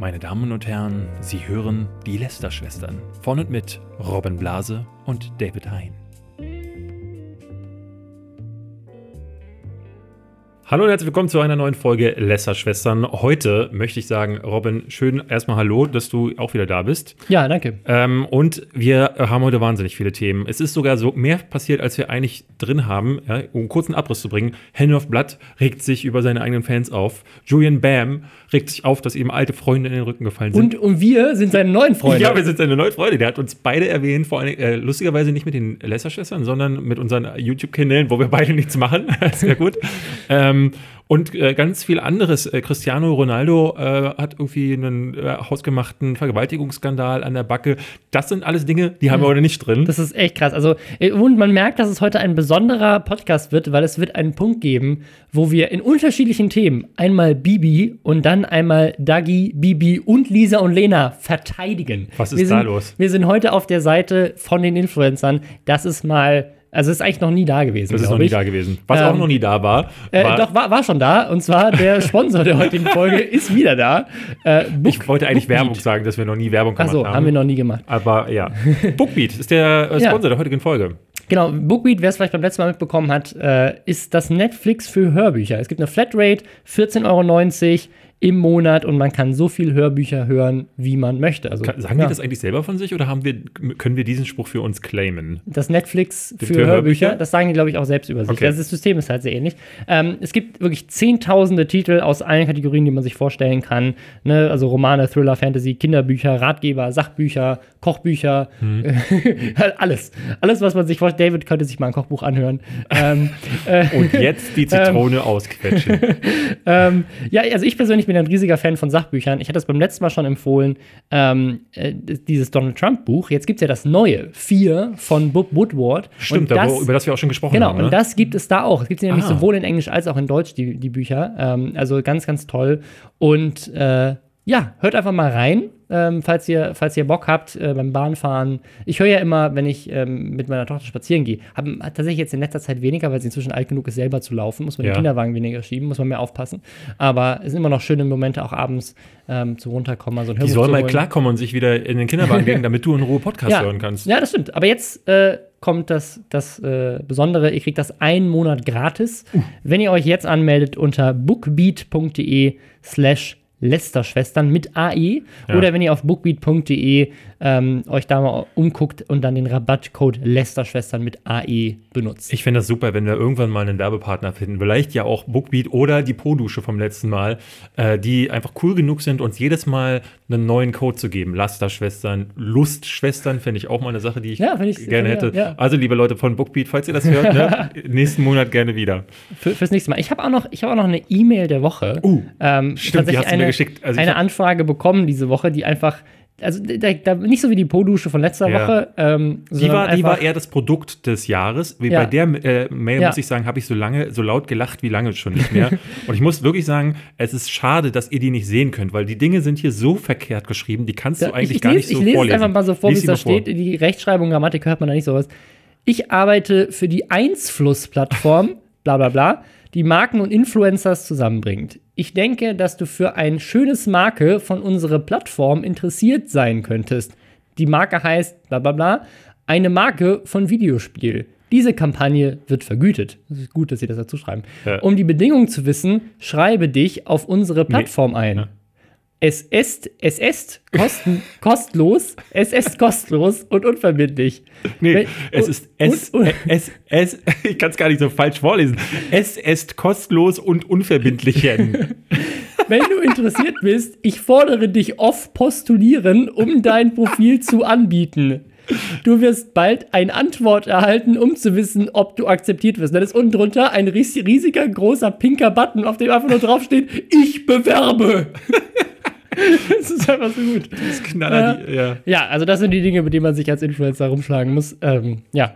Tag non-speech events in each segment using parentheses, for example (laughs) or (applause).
Meine Damen und Herren, Sie hören die Lester-Schwestern von und mit Robin Blase und David Hein. Hallo und herzlich willkommen zu einer neuen Folge Lesser-Schwestern. Heute möchte ich sagen, Robin, schön erstmal Hallo, dass du auch wieder da bist. Ja, danke. Ähm, und wir haben heute wahnsinnig viele Themen. Es ist sogar so mehr passiert, als wir eigentlich drin haben. Ja, um einen kurzen Abriss zu bringen. Henry of Blood regt sich über seine eigenen Fans auf. Julian Bam regt sich auf, dass ihm alte Freunde in den Rücken gefallen sind. Und, und wir sind seine neuen Freunde. Ja, wir sind seine neuen Freunde. Der hat uns beide erwähnt, vor allem äh, lustigerweise nicht mit den Lesser-Schwestern, sondern mit unseren YouTube-Kanälen, wo wir beide nichts machen. (laughs) Sehr gut. ähm, und äh, ganz viel anderes. Äh, Cristiano Ronaldo äh, hat irgendwie einen äh, hausgemachten Vergewaltigungsskandal an der Backe. Das sind alles Dinge, die haben wir heute nicht drin. Das ist echt krass. Also, äh, und man merkt, dass es heute ein besonderer Podcast wird, weil es wird einen Punkt geben, wo wir in unterschiedlichen Themen einmal Bibi und dann einmal Dagi, Bibi und Lisa und Lena verteidigen. Was ist sind, da los? Wir sind heute auf der Seite von den Influencern. Das ist mal also ist eigentlich noch nie da gewesen. Das ist noch nie ich. da gewesen. Was Ähm, auch noch nie da war, Äh, war doch, war, war schon da. Und zwar der Sponsor der heutigen Folge (laughs) ist wieder da. Äh, Book, ich wollte eigentlich Bookbeat. Werbung sagen, dass wir noch nie Werbung gemacht Achso, haben. haben wir noch nie gemacht. Aber ja. (laughs) Bookbeat ist der äh, Ja. Sponsor der heutigen Folge. Genau, Bookbeat, wer es vielleicht beim letzten Mal mitbekommen hat, äh, ist das Netflix für Hörbücher. Es gibt eine Flatrate, 14,90 Euro im Monat und man kann so viel Hörbücher hören, wie man möchte. Also, Kann, sagen ja, die das eigentlich selber von sich oder haben wir, können wir diesen Spruch für uns claimen? das Netflix für, Hörbücher, Hörbücher? das sagen die, glaube ich, auch selbst über sich. Okay. Also das System ist halt sehr ähnlich. Ähm, es gibt wirklich zehntausende Titel aus allen Kategorien, die man sich vorstellen kann. Ne? Also Romane, Thriller, Fantasy, Kinderbücher, Ratgeber, Sachbücher, Kochbücher, Hm. (laughs) alles. Alles, was man sich vorstellt. David könnte sich mal ein Kochbuch anhören. ähm, (laughs) äh, Und jetzt die Zitrone (laughs) ausquetschen. ähm, ja, also ich persönlich bin ein riesiger Fan von Sachbüchern. Ich hatte es beim letzten Mal schon empfohlen, ähm, äh, dieses Donald Trump-Buch. Jetzt gibt es ja das neue, 4 von Bob Woodward. Stimmt, das, wo, über das wir auch schon gesprochen Genau, haben. Ne? und das gibt es da auch. Es gibt sie nämlich Ah. sowohl in Englisch als auch in Deutsch, die, die Bücher. Ähm, also ganz, ganz toll. Und äh, ja, hört einfach mal rein, ähm, falls, ihr, falls ihr Bock habt äh, beim Bahnfahren. Ich höre ja immer, wenn ich ähm, mit meiner Tochter spazieren gehe, habe tatsächlich jetzt in letzter Zeit weniger, weil sie inzwischen alt genug ist, selber zu laufen. Muss man Ja. den Kinderwagen weniger schieben, muss man mehr aufpassen. Aber es sind immer noch schöne Momente, auch abends ähm, zu runterkommen. Also ein die Hörbuch soll zu mal klarkommen und sich wieder in den Kinderwagen legen, (laughs) damit du in Ruhe Podcast ja. hören kannst. Ja, das stimmt. Aber jetzt äh, kommt das, das äh, Besondere. Ihr kriegt das einen Monat gratis, Uh. wenn ihr euch jetzt anmeldet unter bookbeat.de slash Lästerschwestern mit AE Ja. oder wenn ihr auf bookbeat.de ähm, euch da mal umguckt und dann den Rabattcode Lästerschwestern mit AE benutzt. Ich finde das super, wenn wir irgendwann mal einen Werbepartner finden. Vielleicht ja auch Bookbeat oder die Po-Dusche vom letzten Mal, äh, die einfach cool genug sind, uns jedes Mal einen neuen Code zu geben. Lasterschwestern, Lustschwestern fände ich auch mal eine Sache, die ich, Ja, ich- gerne ja, hätte. Also, liebe Leute von Bookbeat, falls ihr das hört, ne, (laughs) nächsten Monat gerne wieder. Für, fürs nächste Mal. Ich habe auch, noch- ich hab auch noch eine E-Mail der Woche. Uh, ähm, stimmt, die hast du mir eine, geschickt. Also eine Anfrage bekommen diese Woche, die einfach, also da, da, nicht so wie die Po-Dusche von letzter Ja. Woche. Ähm, Die war, die war eher das Produkt des Jahres. Wie Ja. Bei der äh, Mail Ja. muss ich sagen, habe ich so lange, so laut gelacht wie lange schon nicht mehr. (laughs) Und ich muss wirklich sagen, es ist schade, dass ihr die nicht sehen könnt, weil die Dinge sind hier so verkehrt geschrieben, die kannst du eigentlich ich, gar ich nicht lese, so ich lese vorlesen. es einfach mal so vor, wie es da mal vor. steht. Die Rechtschreibung, Grammatik hört man da nicht sowas. Ich arbeite für die Einsfluss-Plattform, (laughs) bla bla bla, die Marken und Influencers zusammenbringt. Ich denke, dass du für ein schönes Marke von unserer Plattform interessiert sein könntest. Die Marke heißt bla bla bla, eine Marke von Videospiel. Diese Kampagne wird vergütet. Das ist gut, dass Sie das dazu schreiben. Ja. Um die Bedingungen zu wissen, schreibe dich auf unsere Plattform ein. Ja. Es ist, es ist kosten, (laughs) kostlos, es ist kostenlos und unverbindlich. Nee, Wenn- es ist es, und- und- es, es, ich kann es gar nicht so falsch vorlesen. Es ist kostenlos und unverbindlich. (laughs) Wenn du interessiert bist, ich fordere dich oft postulieren, um dein Profil zu anbieten. Du wirst bald eine Antwort erhalten, um zu wissen, ob du akzeptiert wirst. Dann ist unten drunter ein ries- riesiger, großer, pinker Button, auf dem einfach nur draufsteht, ich bewerbe. (laughs) (laughs) das ist einfach so gut. Das Knaller, die, ja. Ja, also das sind die Dinge, mit denen man sich als Influencer rumschlagen muss. Ähm, ja,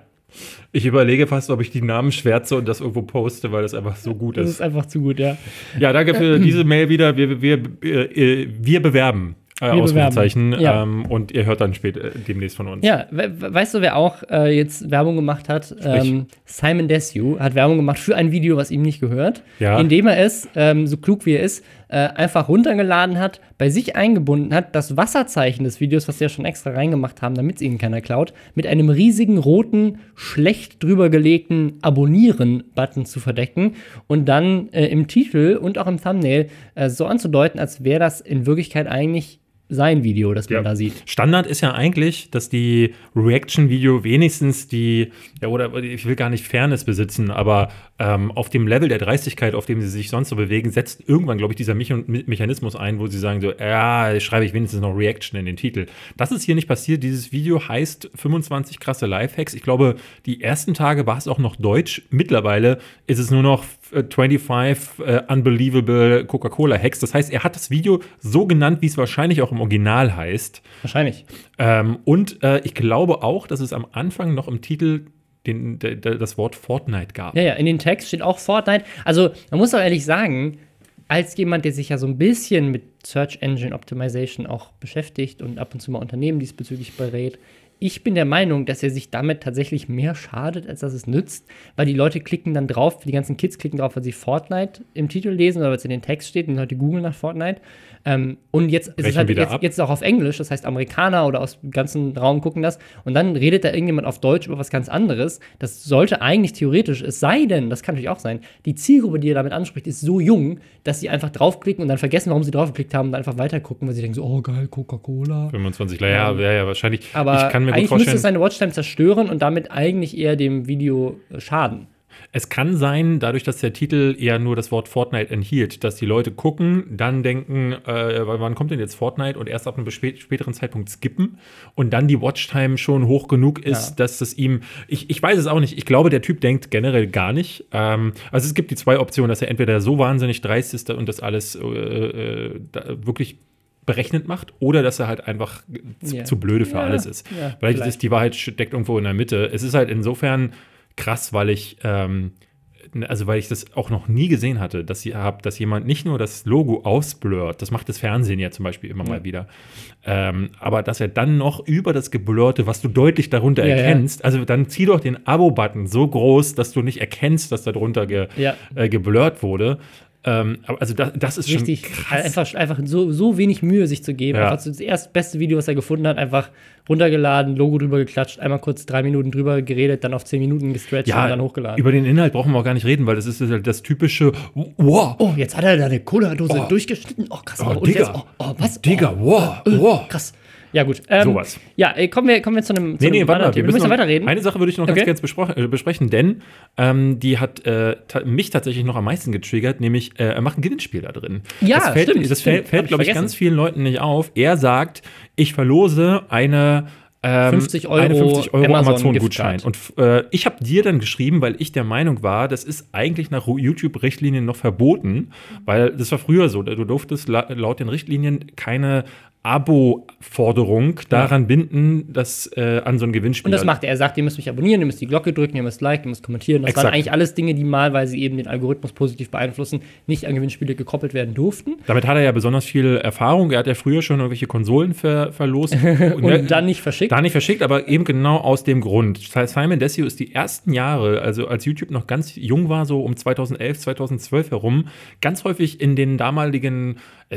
Ich überlege fast, ob ich die Namen schwärze und das irgendwo poste, weil das einfach so gut das ist. ist einfach zu gut, ja. Ja, danke für (clears throat) diese Mail wieder. Wir, wir, äh, wir bewerben. Äh, Ausrufezeichen. Ja. Ähm, und ihr hört dann später demnächst von uns. Ja, we we- weißt du, wer auch äh, jetzt Werbung gemacht hat? Ähm, Simon Desue hat Werbung gemacht für ein Video, was ihm nicht gehört, Ja. indem er es, ähm, so klug wie er ist, äh, einfach runtergeladen hat, bei sich eingebunden hat, das Wasserzeichen des Videos, was sie ja schon extra reingemacht haben, damit es ihnen keiner klaut, mit einem riesigen roten, schlecht drüber gelegten Abonnieren-Button zu verdecken und dann äh, im Titel und auch im Thumbnail äh, so anzudeuten, als wäre das in Wirklichkeit eigentlich sein Video, das man Ja. da sieht. Standard ist ja eigentlich, dass die Reaction-Video wenigstens die, ja, oder ich will gar nicht Fairness besitzen, aber ähm, auf dem Level der Dreistigkeit, auf dem sie sich sonst so bewegen, setzt irgendwann, glaube ich, dieser Mecha Me- Mechanismus ein, wo sie sagen so, ja, schreibe ich wenigstens noch Reaction in den Titel. Das ist hier nicht passiert. Dieses Video heißt 25 krasse Lifehacks. Ich glaube, die ersten Tage war es auch noch Deutsch. Mittlerweile ist es nur noch 25 äh, Unbelievable Coca-Cola-Hacks. Das heißt, er hat das Video so genannt, wie es wahrscheinlich auch im Original heißt. Wahrscheinlich. Ähm, und äh, ich glaube auch, dass es am Anfang noch im Titel den, de, de, das Wort Fortnite gab. Ja, ja, in den Text steht auch Fortnite. Also, man muss auch ehrlich sagen, als jemand, der sich ja so ein bisschen mit Search Engine Optimization auch beschäftigt und ab und zu mal Unternehmen diesbezüglich berät, ich bin der Meinung, dass er sich damit tatsächlich mehr schadet, als dass es nützt, weil die Leute klicken dann drauf, die ganzen Kids klicken drauf, weil sie Fortnite im Titel lesen oder weil es in den Text steht und die Leute googeln nach Fortnite. Ähm, und jetzt ist es halt jetzt, jetzt auch auf Englisch, das heißt Amerikaner oder aus dem ganzen Raum gucken das und dann redet da irgendjemand auf Deutsch über was ganz anderes. Das sollte eigentlich theoretisch, es sei denn, das kann natürlich auch sein, die Zielgruppe, die ihr damit anspricht, ist so jung, dass sie einfach draufklicken und dann vergessen, warum sie draufgeklickt haben und dann einfach weiter gucken, weil sie denken so, oh geil, Coca-Cola. 25, ja, ja, ja, ja, wahrscheinlich. Aber ich kann mir gut eigentlich müsste vorstellen, es seine Watchtime zerstören und damit eigentlich eher dem Video schaden. Es kann sein, dadurch, dass der Titel eher nur das Wort Fortnite enthielt, dass die Leute gucken, dann denken, äh, wann kommt denn jetzt Fortnite und erst ab einem späteren Zeitpunkt skippen und dann die Watchtime schon hoch genug ist, Ja. dass es ihm, ich, ich weiß es auch nicht, ich glaube, der Typ denkt generell gar nicht. Ähm, also es gibt die zwei Optionen, dass er entweder so wahnsinnig dreist ist und das alles äh, äh, da wirklich berechnet macht oder dass er halt einfach zu, Ja. zu blöde für Ja, alles ist. Vielleicht, vielleicht. ist die Wahrheit steckt irgendwo in der Mitte. Es ist halt insofern krass, weil ich ähm, also weil ich das auch noch nie gesehen hatte, dass ihr habt, dass jemand nicht nur das Logo ausblurrt, das macht das Fernsehen ja zum Beispiel immer mal wieder, ähm, aber dass er dann noch über das Geblurrte, was du deutlich darunter Ja, ja. erkennst, also dann zieh doch den Abo-Button so groß, dass du nicht erkennst, dass da drunter ge, Ja. äh, geblurrt wurde. Ähm, also das, das ist Richtig, schon krass. einfach, einfach so, so wenig Mühe sich zu geben. Ja. Einfach so das erste beste Video, was er gefunden hat, einfach runtergeladen, Logo drüber geklatscht, einmal kurz drei Minuten drüber geredet, dann auf zehn Minuten gestretcht und dann hochgeladen. Über den Inhalt brauchen wir auch gar nicht reden, weil das ist halt das typische Wow, Oh, jetzt hat er da eine Cola-Dose Oh. durchgeschnitten. Oh, krass. Oh, und Digga. jetzt, oh, oh, was? Digga, oh, wow, wow. Krass. Ja, gut. Ähm, Sowas. Ja, ey, kommen, wir, kommen wir zu einem, zu Nee, nee, einem warte mal, wir Thema. müssen wir noch, weiterreden. Eine Sache würde ich noch Okay. ganz bespro- äh, besprechen, denn ähm, die hat äh, ta mich tatsächlich noch am meisten getriggert, nämlich äh, er macht ein Gewinnspiel da drin. Ja, das fällt, stimmt, Das fällt, fällt glaube ich, vergessen. ganz vielen Leuten nicht auf. Er sagt, ich verlose eine ähm, 50 Euro eine 50 Euro Amazon Amazon-Gutschein. Und äh, ich habe dir dann geschrieben, weil ich der Meinung war, das ist eigentlich nach YouTube-Richtlinien noch verboten, weil das war früher so. Du durftest la laut den Richtlinien keine Abo-Forderung daran binden, dass äh, an so ein Gewinnspiel. Und das macht er. Er sagt, ihr müsst mich abonnieren, ihr müsst die Glocke drücken, ihr müsst liken, ihr müsst kommentieren. Das Exakt. waren eigentlich alles Dinge, die mal, weil sie eben den Algorithmus positiv beeinflussen, nicht an Gewinnspiele gekoppelt werden durften. Damit hat er ja besonders viel Erfahrung. Er hat ja früher schon irgendwelche Konsolen ver verlost. (laughs) Und er- dann nicht verschickt. Da nicht verschickt, aber eben genau aus dem Grund. Simon Desio ist die ersten Jahre, also als YouTube noch ganz jung war, so um 2011, 2012 herum, ganz häufig in den damaligen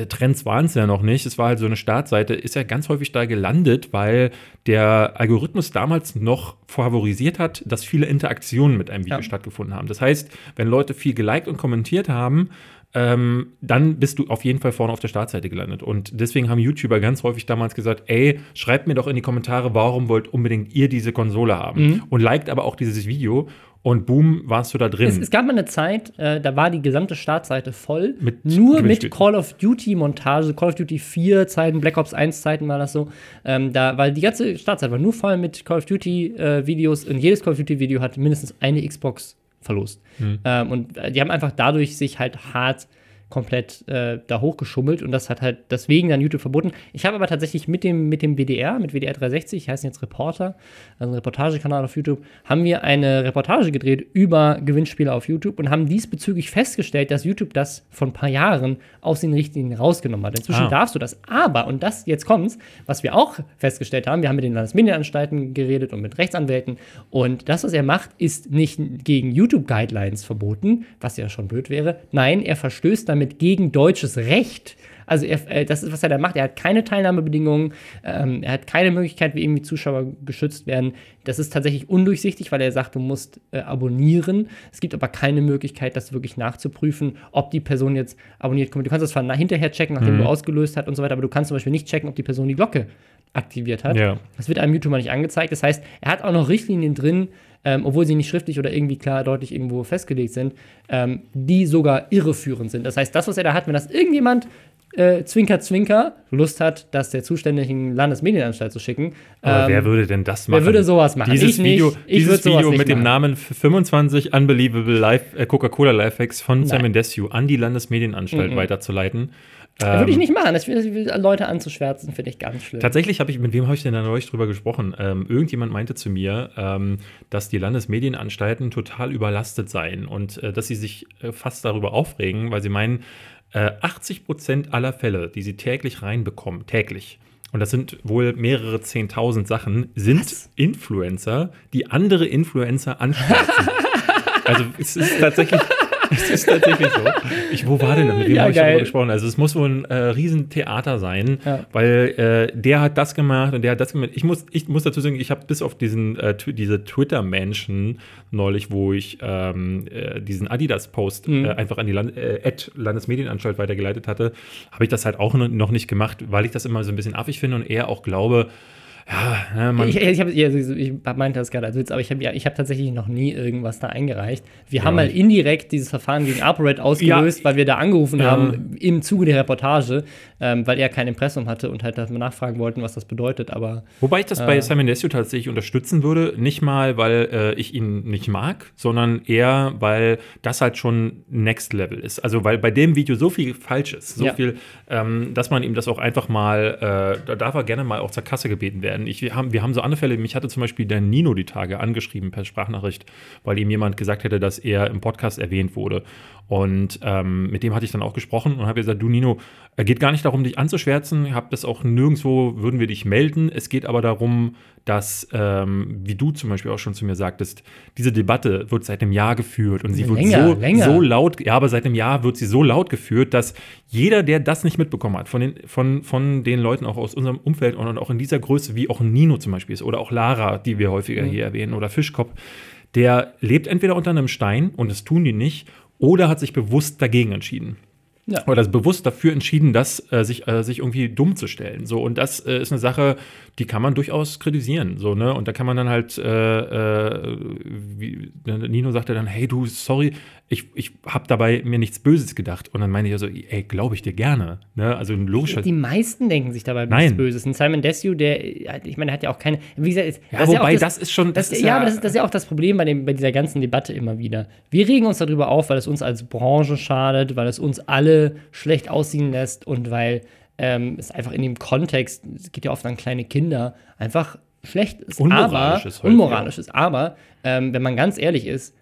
Trends waren es ja noch nicht. Es war halt so eine Startseite, ist er ganz häufig da gelandet, weil der Algorithmus damals noch favorisiert hat, dass viele Interaktionen mit einem Video Ja. stattgefunden haben. Das heißt, wenn Leute viel geliked und kommentiert haben, ähm, dann bist du auf jeden Fall vorne auf der Startseite gelandet. Und deswegen haben YouTuber ganz häufig damals gesagt, ey, schreibt mir doch in die Kommentare, warum wollt unbedingt ihr diese Konsole haben? Mhm. Und liked aber auch dieses Video. Und boom, warst du da drin. Es, es gab mal eine Zeit, äh, da war die gesamte Startseite voll, Mit nur mit Call of Duty Montage, Call of Duty 4 Zeiten, Black Ops 1 Zeiten war das so. Ähm, da, weil die ganze Startseite war nur voll mit Call of Duty äh, Videos und jedes Call of Duty Video hat mindestens eine Xbox verlost. Hm. Ähm, und äh, die haben einfach dadurch sich halt hart komplett äh, da hochgeschummelt und das hat halt deswegen dann YouTube verboten. Ich habe aber tatsächlich mit dem, mit dem WDR, mit WDR 360, heißt jetzt Reporter, also ein Reportagekanal auf YouTube, haben wir eine Reportage gedreht über Gewinnspiele auf YouTube und haben diesbezüglich festgestellt, dass YouTube das vor ein paar Jahren aus den Richtlinien rausgenommen hat. Inzwischen Ah. darfst du das, aber, und das jetzt kommt's, was wir auch festgestellt haben, wir haben mit den Landesmedienanstalten geredet und mit Rechtsanwälten und das, was er macht, ist nicht gegen YouTube-Guidelines verboten, was ja schon blöd wäre. Nein, er verstößt damit gegen deutsches Recht. Also er, äh, das ist, was er da macht. Er hat keine Teilnahmebedingungen, ähm, er hat keine Möglichkeit, wie irgendwie Zuschauer geschützt werden. Das ist tatsächlich undurchsichtig, weil er sagt, du musst äh, abonnieren. Es gibt aber keine Möglichkeit, das wirklich nachzuprüfen, ob die Person jetzt abonniert kommt. Du kannst das zwar hinterher checken, nachdem du ausgelöst hast und so weiter, aber du kannst zum Beispiel nicht checken, ob die Person die Glocke aktiviert hat. Ja. Das wird einem YouTuber nicht angezeigt. Das heißt, er hat auch noch Richtlinien drin, ähm, obwohl sie nicht schriftlich oder irgendwie klar deutlich irgendwo festgelegt sind, ähm, die sogar irreführend sind. Das heißt, das, was er da hat, wenn das irgendjemand äh, Zwinker, Zwinker Lust hat, das der zuständigen Landesmedienanstalt zu schicken. Aber ähm, wer würde denn das machen? wer würde sowas machen? Dieses Ich nicht. Video, Ich dieses Video nicht mit dem machen. Namen 25 Unbelievable Life, äh, Coca-Cola Lifehacks von Nein. Simon Desue an die Landesmedienanstalt weiterzuleiten. Würde Ähm, ich nicht machen. Das Leute anzuschwärzen, finde ich ganz schlimm. Tatsächlich habe ich, mit wem habe ich denn da neulich drüber gesprochen? Ähm, irgendjemand meinte zu mir, ähm, dass die Landesmedienanstalten total überlastet seien und äh, dass sie sich äh, fast darüber aufregen, weil sie meinen, äh, 80 Prozent aller Fälle, die sie täglich reinbekommen, täglich, und das sind wohl mehrere 10.000 Sachen, sind Was? Influencer, die andere Influencer ansprechen. (laughs) also es ist tatsächlich. (laughs) Es ist tatsächlich so. Ich, wo war denn das? Mit wem Ja, habe ich darüber gesprochen? Also es muss wohl ein äh, Riesentheater sein, Ja. weil äh, der hat das gemacht und der hat das gemacht. Ich muss, ich muss dazu sagen, ich habe bis auf diesen, äh, diese Twitter-Menschen neulich, wo ich ähm, äh, diesen Adidas-Post Mhm. äh, einfach an die Land äh, Landesmedienanstalt weitergeleitet hatte, habe ich das halt auch noch- noch nicht gemacht, weil ich das immer so ein bisschen affig finde und eher auch glaube, ja, ne, man, Ich, ich, hab, ja, also ich meinte das gerade als Witz, aber ich habe ja, ich hab tatsächlich noch nie irgendwas da eingereicht. Wir haben mal indirekt dieses Verfahren gegen ApoRed ausgelöst, Ja. weil wir da angerufen Ja. haben im Zuge der Reportage, ähm, weil er kein Impressum hatte und halt nachfragen wollten, was das bedeutet. Aber Wobei ich das Äh. bei Simon Desue tatsächlich unterstützen würde. Nicht mal, weil äh, ich ihn nicht mag, sondern eher, weil das halt schon Next Level ist. Also, weil bei dem Video so viel falsch ist, so Ja. viel, ähm, dass man ihm das auch einfach mal, äh, da darf er gerne mal auch zur Kasse gebeten werden. Ich, wir, haben, wir haben so andere Fälle. Mich hatte zum Beispiel der Nino die Tage angeschrieben per Sprachnachricht, weil ihm jemand gesagt hätte, dass er im Podcast erwähnt wurde. Und ähm, mit dem hatte ich dann auch gesprochen und habe gesagt, du Nino, äh, geht gar nicht darum, dich anzuschwärzen. Ich habe das auch nirgendwo, würden wir dich melden. Es geht aber darum, dass, ähm, wie du zum Beispiel auch schon zu mir sagtest, diese Debatte wird seit einem Jahr geführt und sie wird Länger, so, länger. so laut, ja, aber seit einem Jahr wird sie so laut geführt, dass jeder, der das nicht mitbekommen hat, von den, von, von den Leuten auch aus unserem Umfeld und auch in dieser Größe, wie auch Nino zum Beispiel ist oder auch Lara, die wir häufiger hier erwähnen, oder Fischkopf, der lebt entweder unter einem Stein und das tun die nicht, oder hat sich bewusst dagegen entschieden. Ja. Oder ist bewusst dafür entschieden, das, äh, sich, äh, sich irgendwie dumm zu stellen. So, und das äh, ist eine Sache, die kann man durchaus kritisieren. So, ne? Und da kann man dann halt, äh, äh, wie, Nino sagte dann, hey du, sorry, ich, ich habe dabei mir nichts Böses gedacht. Und dann meine ich also, ey, glaube ich dir gerne. Ne? Also ein logischer. die meisten denken sich dabei Nein. nichts Böses. Und Simon Desue, der, ich meine, hat ja auch keine, wie gesagt, ist- Ja, das ist ja wobei, das, das ist schon- Das, das ist ja, ja- aber das ist, das ist ja auch das Problem bei, dem, bei dieser ganzen Debatte immer wieder. Wir regen uns darüber auf, weil es uns als Branche schadet, weil es uns alle schlecht aussehen lässt und weil ähm, es einfach in dem Kontext, es geht ja oft an kleine Kinder, einfach schlecht ist. Unmoralisch aber, ist häufig, unmoralisch ist. Aber, ähm, wenn man ganz ehrlich ist,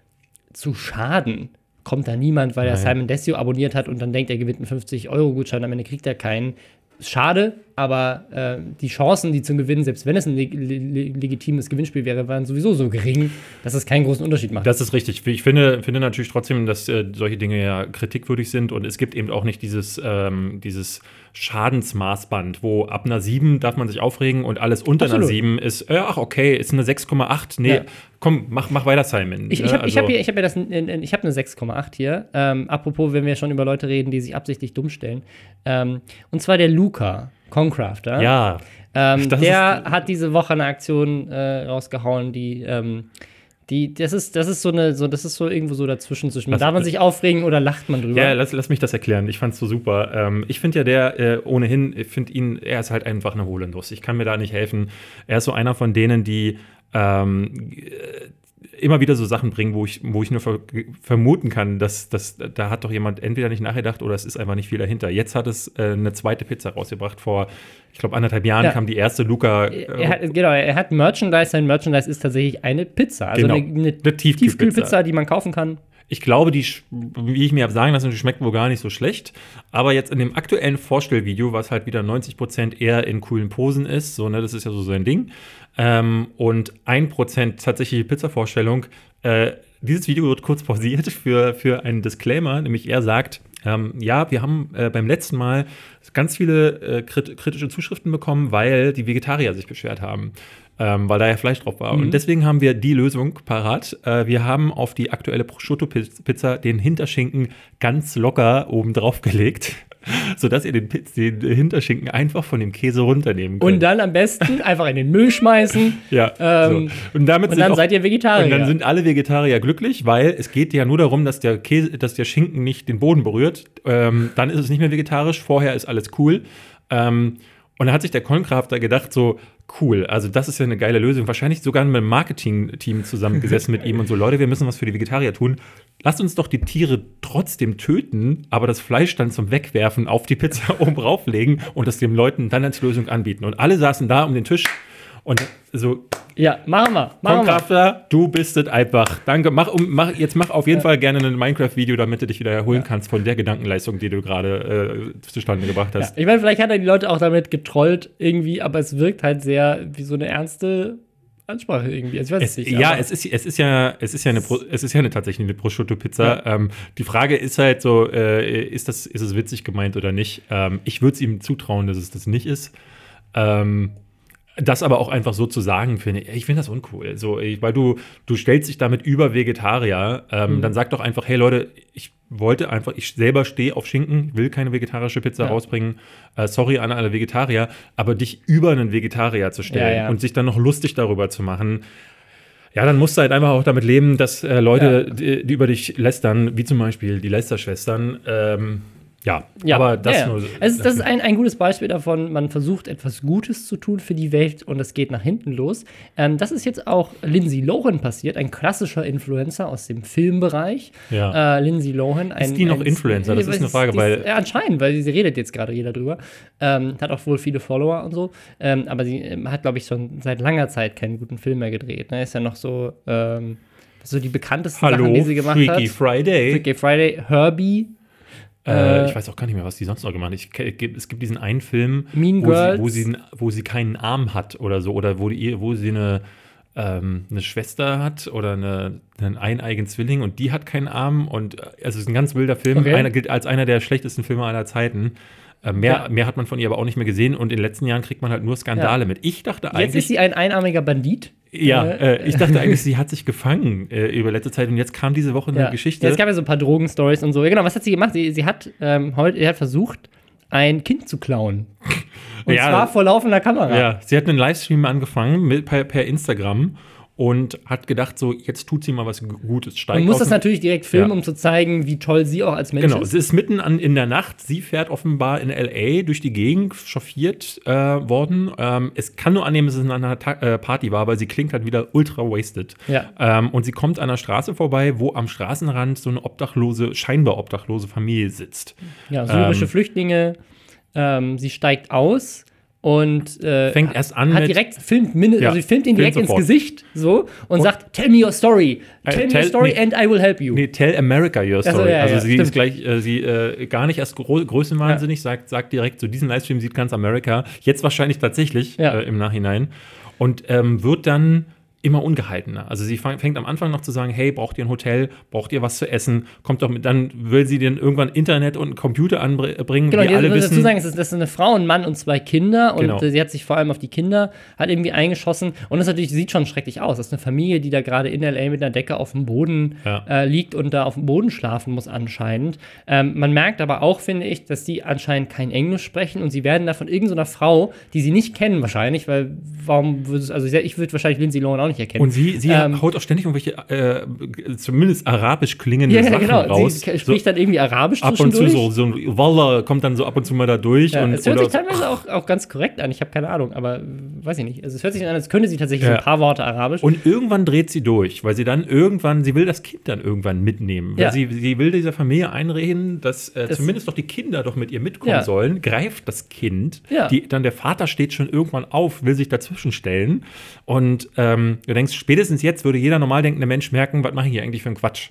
zu Schaden kommt da niemand, weil er Nein. Simon Desio abonniert hat und dann denkt, er gewinnt einen 50-Euro-Gutschein, am Ende kriegt er keinen. Schade, aber äh, die Chancen, die zum Gewinnen, selbst wenn es ein leg leg legitimes Gewinnspiel wäre, waren sowieso so gering, dass es keinen großen Unterschied macht. Das ist richtig. Ich finde, finde natürlich trotzdem, dass äh, solche Dinge ja kritikwürdig sind und es gibt eben auch nicht dieses, ähm, dieses Schadensmaßband, wo ab einer 7 darf man sich aufregen und alles unter einer Absolut. 7 ist, äh, ach okay, ist eine 6,8. Nee, Ja. komm, mach, mach weiter, Simon. Ich, ich Ne? habe Also- hab hier, ich hab ja das, in- in- ich habe eine 6,8 hier. Ähm, apropos, wenn wir schon über Leute reden, die sich absichtlich dumm stellen. Ähm, und zwar der Luca, Concrafter. Ja, Ähm, der hat diese Woche eine Aktion äh, rausgehauen, die, ähm, die, das ist, das ist so eine, so, das ist so irgendwo so dazwischen zwischen. Darf man sich aufregen oder lacht man drüber? Ja, lass, lass mich das erklären. Ich fand's so super. Ähm, ich finde ja der äh, ohnehin, ich finde ihn, er ist halt einfach eine Hohlennuss. Ich kann mir da nicht helfen. Er ist so einer von denen, die ähm, äh, immer wieder so Sachen bringen, wo ich, wo ich nur ver vermuten kann, dass, dass da hat doch jemand entweder nicht nachgedacht oder es ist einfach nicht viel dahinter. Jetzt hat es äh, eine zweite Pizza rausgebracht. Vor, ich glaube, anderthalb Jahren Ja. kam die erste Luca. Er hat, genau, er hat Merchandise. Sein Merchandise ist tatsächlich eine Pizza. Also Genau. eine, eine, Eine Tiefkühlpizza. Die man kaufen kann. Ich glaube, die, wie ich mir habe sagen lassen, die schmeckt wohl gar nicht so schlecht. Aber jetzt in dem aktuellen Vorstellvideo, was halt wieder 90% eher in coolen Posen ist, so, ne, das ist ja so sein Ding, ähm, und 1% tatsächliche Pizza-Vorstellung, äh, dieses Video wird kurz pausiert für, für einen Disclaimer, nämlich er sagt, ähm, ja, wir haben äh, beim letzten Mal ganz viele äh, krit kritische Zuschriften bekommen, weil die Vegetarier sich beschwert haben, ähm, weil da ja Fleisch drauf war. Und deswegen haben wir die Lösung parat. Äh, wir haben auf die aktuelle Prosciutto-Pizza den Hinterschinken ganz locker oben drauf gelegt, (laughs) sodass ihr den, den Hinterschinken einfach von dem Käse runternehmen könnt. Und dann am besten einfach in den Müll schmeißen. (laughs) ja, ähm, so. und damit Und dann auch- seid ihr Vegetarier. und dann sind alle Vegetarier glücklich, weil es geht ja nur darum, dass der Käse, dass der Schinken nicht den Boden berührt. Ähm, dann ist es nicht mehr vegetarisch. Vorher ist alles cool. Ähm, und da hat sich der Concrafter gedacht, so cool, also das ist ja eine geile Lösung. Wahrscheinlich sogar mit dem Marketing-Team zusammengesessen mit ihm und so, Leute, wir müssen was für die Vegetarier tun. Lasst uns doch die Tiere trotzdem töten, aber das Fleisch dann zum Wegwerfen auf die Pizza (laughs) oben rauflegen und das den Leuten dann als Lösung anbieten. Und alle saßen da um den Tisch und so, ja, machen wir. Machen wir. Konkrafter, du bist es einfach. Danke. Mach, um, mach, jetzt mach auf jeden Fall gerne ein Minecraft-Video, damit du dich wieder erholen kannst von der Gedankenleistung, die du gerade äh, zustande gebracht Ja, hast. ich meine, vielleicht hat er die Leute auch damit getrollt irgendwie, aber es wirkt halt sehr wie so eine ernste Ansprache irgendwie. Also ich weiß Es, nicht. ja, es ist, es ist ja, es ist ja eine, Pro, es ist ja eine tatsächlich eine Prosciutto-Pizza. Ähm, die Frage ist halt so, äh, ist das, ist es witzig gemeint oder nicht? Ähm, ich würde es ihm zutrauen, dass es das nicht ist. Ähm, das aber auch einfach so zu sagen, finde ich, ich finde das uncool. So, ich, weil du, du stellst dich damit über Vegetarier, ähm, dann sag doch einfach, hey Leute, ich wollte einfach, ich selber stehe auf Schinken, will keine vegetarische Pizza Ja. rausbringen. Äh, sorry an alle Vegetarier, aber dich über einen Vegetarier zu stellen Ja, ja. und sich dann noch lustig darüber zu machen, ja, dann musst du halt einfach auch damit leben, dass äh, Leute, die, die über dich lästern, wie zum Beispiel die Lester-Schwestern, ähm, ja, Ja, aber das ja, ja. nur. Also das ist ein, ein gutes Beispiel davon, man versucht etwas Gutes zu tun für die Welt und es geht nach hinten los. Ähm, das ist jetzt auch Lindsay Lohan passiert, ein klassischer Influencer aus dem Filmbereich. Ja. Äh, Lindsay Lohan. Ein, die noch ein- Influencer? Das ist eine Frage, weil- ja, anscheinend, weil sie redet jetzt gerade jeder drüber. Ähm, hat auch wohl viele Follower und so. Ähm, aber sie ähm, hat, glaube ich, schon seit langer Zeit keinen guten Film mehr gedreht. Ne? Ist ja noch so, ähm, so die bekanntesten Hallo, Sachen, die sie gemacht Freaky hat. Friday. Freaky Friday, Herbie. Äh, Äh, ich weiß auch gar nicht mehr, was die sonst noch gemacht hat. Ich, es gibt diesen einen Film, wo, sie, wo, sie, wo sie keinen Arm hat oder so, oder wo, die, wo sie eine, ähm, eine Schwester hat oder eine, einen eineigen Zwilling und die hat keinen Arm. Und äh, also es ist ein ganz wilder Film. Okay. Einer gilt als einer der schlechtesten Filme aller Zeiten. Äh, mehr, Ja. mehr hat man von ihr aber auch nicht mehr gesehen und in den letzten Jahren kriegt man halt nur Skandale mit. Ich dachte Jetzt eigentlich. ist sie ein einarmiger Bandit. ja, Äh, äh, ich dachte (laughs) eigentlich, sie hat sich gefangen äh, über letzte Zeit und jetzt kam diese Woche eine Ja. Geschichte. Ja, es gab ja so ein paar Drogenstories und so. Ja, genau, was hat sie gemacht? Sie, sie hat ähm, heute sie hat versucht, ein Kind zu klauen. (laughs) Und Ja. zwar vor laufender Kamera. Ja, sie hat einen Livestream angefangen mit, per, per Instagram und hat gedacht, so, jetzt tut sie mal was Gutes. Steigt Man muss das natürlich direkt filmen, Ja. um zu zeigen, wie toll sie auch als Mensch Genau, ist. es ist mitten an, in der Nacht. Sie fährt offenbar in L.A. durch die Gegend, chauffiert äh, worden. Ähm, es kann nur annehmen, dass es in einer Ta äh, Party war, weil sie klingt halt wieder ultra wasted. Ja. Ähm, und sie kommt an der Straße vorbei, wo am Straßenrand so eine obdachlose, scheinbar obdachlose Familie sitzt. Ja, syrische Ähm, Flüchtlinge. Ähm, sie steigt aus und äh, Fängt erst an hat mit- direkt filmt minde Ja, also sie filmt ihn direkt ins. Gesicht so und, sagt Tell me your story Äh, tell me tell- your story nee. and I will help you Nee, tell America your story. ja, also ja, sie stimmt. ist gleich, äh, sie äh, gar nicht erst grö größenwahnsinnig, sagt, sagt direkt, so diesen Livestream sieht ganz Amerika. Jetzt wahrscheinlich tatsächlich äh, im Nachhinein. Und ähm, wird dann immer ungehaltener. Also sie fängt am Anfang noch zu sagen, hey, braucht ihr ein Hotel, braucht ihr was zu essen, kommt doch mit, dann will sie dann irgendwann Internet und einen Computer anbringen, Genau, die die alle muss dazu wissen. sagen, es ist, das ist eine Frau, ein Mann und zwei Kinder und Genau. äh, sie hat sich vor allem auf die Kinder hat irgendwie eingeschossen und das natürlich sieht schon schrecklich aus. Das ist eine Familie, die da gerade in LA mit einer Decke auf dem Boden Ja. äh, liegt und da auf dem Boden schlafen muss anscheinend. Ähm, man merkt aber auch, finde ich, dass die anscheinend kein Englisch sprechen und sie werden da von irgendeiner Frau, die sie nicht kennen wahrscheinlich, weil warum würde es, also ich würde wahrscheinlich Lindsay Lohan auch nicht nicht erkennen. Und sie, sie Ähm, haut auch ständig irgendwelche, äh, zumindest arabisch klingende ja, ja, Sachen genau. raus. Sie spricht dann irgendwie Arabisch ab und zu so, so ein Wallah kommt dann so ab und zu mal da durch. Ja, und, es hört sich teilweise auch, auch ganz korrekt an. Ich habe keine Ahnung, aber weiß ich nicht. Also es hört sich an, als könnte sie tatsächlich so Ja. ein paar Worte Arabisch. Und irgendwann dreht sie durch, weil sie dann irgendwann, sie will das Kind dann irgendwann mitnehmen. Weil Ja. sie, sie will dieser Familie einreden, dass äh, Das- zumindest doch die Kinder doch mit ihr mitkommen Ja. sollen. Greift das Kind. Die, dann der Vater steht schon irgendwann auf, will sich dazwischen stellen. Und ähm, du denkst, spätestens jetzt würde jeder normal denkende Mensch merken, was mache ich hier eigentlich für einen Quatsch.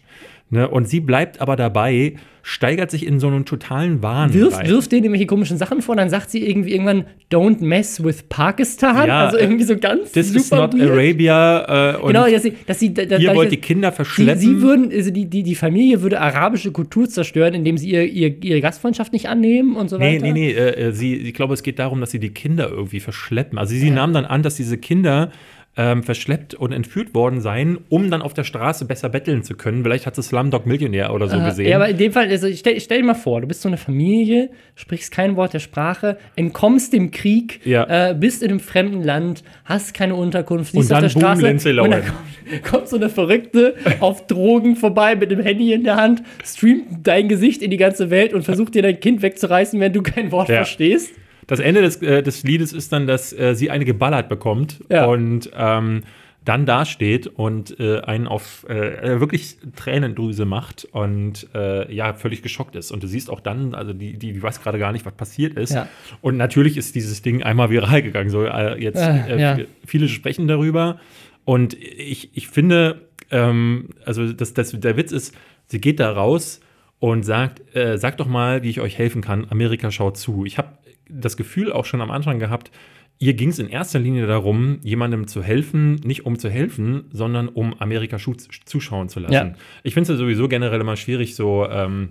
Ne? Und sie bleibt aber dabei, steigert sich in so einen totalen Wahn. wirft, rein. wirft denen irgendwelche komischen Sachen vor, dann sagt sie irgendwie irgendwann, don't mess with Pakistan. Ja, also irgendwie so ganz This is super not weird. Arabia. Äh, Genau, dass sie, dass sie da, ihr wollt die Kinder sie, verschleppen. sie würden, also die, die, die Familie würde arabische Kultur zerstören, indem sie ihr, ihr, ihre Gastfreundschaft nicht annehmen und so Nee, weiter. nee, nee, äh, äh, sie, ich glaube, es geht darum, dass sie die Kinder irgendwie verschleppen. Also sie nahm dann an, dass diese Kinder ähm, verschleppt und entführt worden seien, um dann auf der Straße besser betteln zu können. Vielleicht hat sie Slumdog Millionär oder so Aha. gesehen. Ja, aber in dem Fall, also stell, stell dir mal vor, du bist so eine Familie, sprichst kein Wort der Sprache, entkommst dem Krieg, Ja. äh, bist in einem fremden Land, hast keine Unterkunft, siehst auf der boom, Straße Lindsay und dann kommt, kommt so eine Verrückte auf Drogen vorbei mit dem Handy in der Hand, streamt dein Gesicht in die ganze Welt und versucht dir dein Kind wegzureißen, wenn du kein Wort Ja. verstehst. Das Ende des, äh, des Liedes ist dann, dass äh, sie eine geballert bekommt Ja. und ähm, dann dasteht und äh, einen auf äh, wirklich Tränendrüse macht und äh, ja, völlig geschockt ist. Und du siehst auch dann, also die, die, die weiß gerade gar nicht, was passiert ist. Ja. Und natürlich ist dieses Ding einmal viral gegangen. So, äh, jetzt Ah, äh, ja. viele sprechen darüber. Und ich, ich finde, ähm, also das, das, der Witz ist, sie geht da raus und sagt, äh, sagt doch mal, wie ich euch helfen kann. Amerika schaut zu. Ich habe das Gefühl auch schon am Anfang gehabt, ihr ging es in erster Linie darum, jemandem zu helfen, nicht um zu helfen, sondern um Amerika zuschauen zu lassen. Ja. Ich finde es ja sowieso generell immer schwierig, so ähm,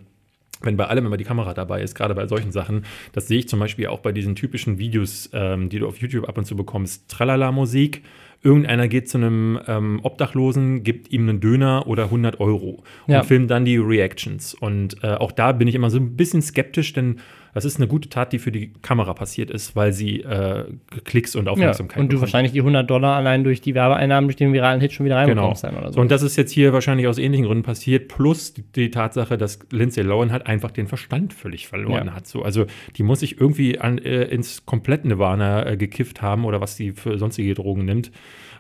wenn bei allem immer die Kamera dabei ist, gerade bei solchen Sachen, das sehe ich zum Beispiel auch bei diesen typischen Videos, ähm, die du auf YouTube ab und zu bekommst, Tralala-Musik. Irgendeiner geht zu einem ähm, Obdachlosen, gibt ihm einen Döner oder 100 Euro und Ja. filmt dann die Reactions. Und äh, auch da bin ich immer so ein bisschen skeptisch, denn das ist eine gute Tat, die für die Kamera passiert ist, weil sie äh, Klicks und Ja. Aufmerksamkeit Und du bekommt. wahrscheinlich die 100 Dollar allein durch die Werbeeinnahmen, durch den viralen Hit schon wieder Genau. reinbekommst dann oder so. Und das ist jetzt hier wahrscheinlich aus ähnlichen Gründen passiert, plus die, die Tatsache, dass Lindsay Lohan halt einfach den Verstand völlig verloren Ja. hat. So, also die muss sich irgendwie an, äh, ins komplette Nirvana äh, gekifft haben oder was sie für sonstige Drogen nimmt.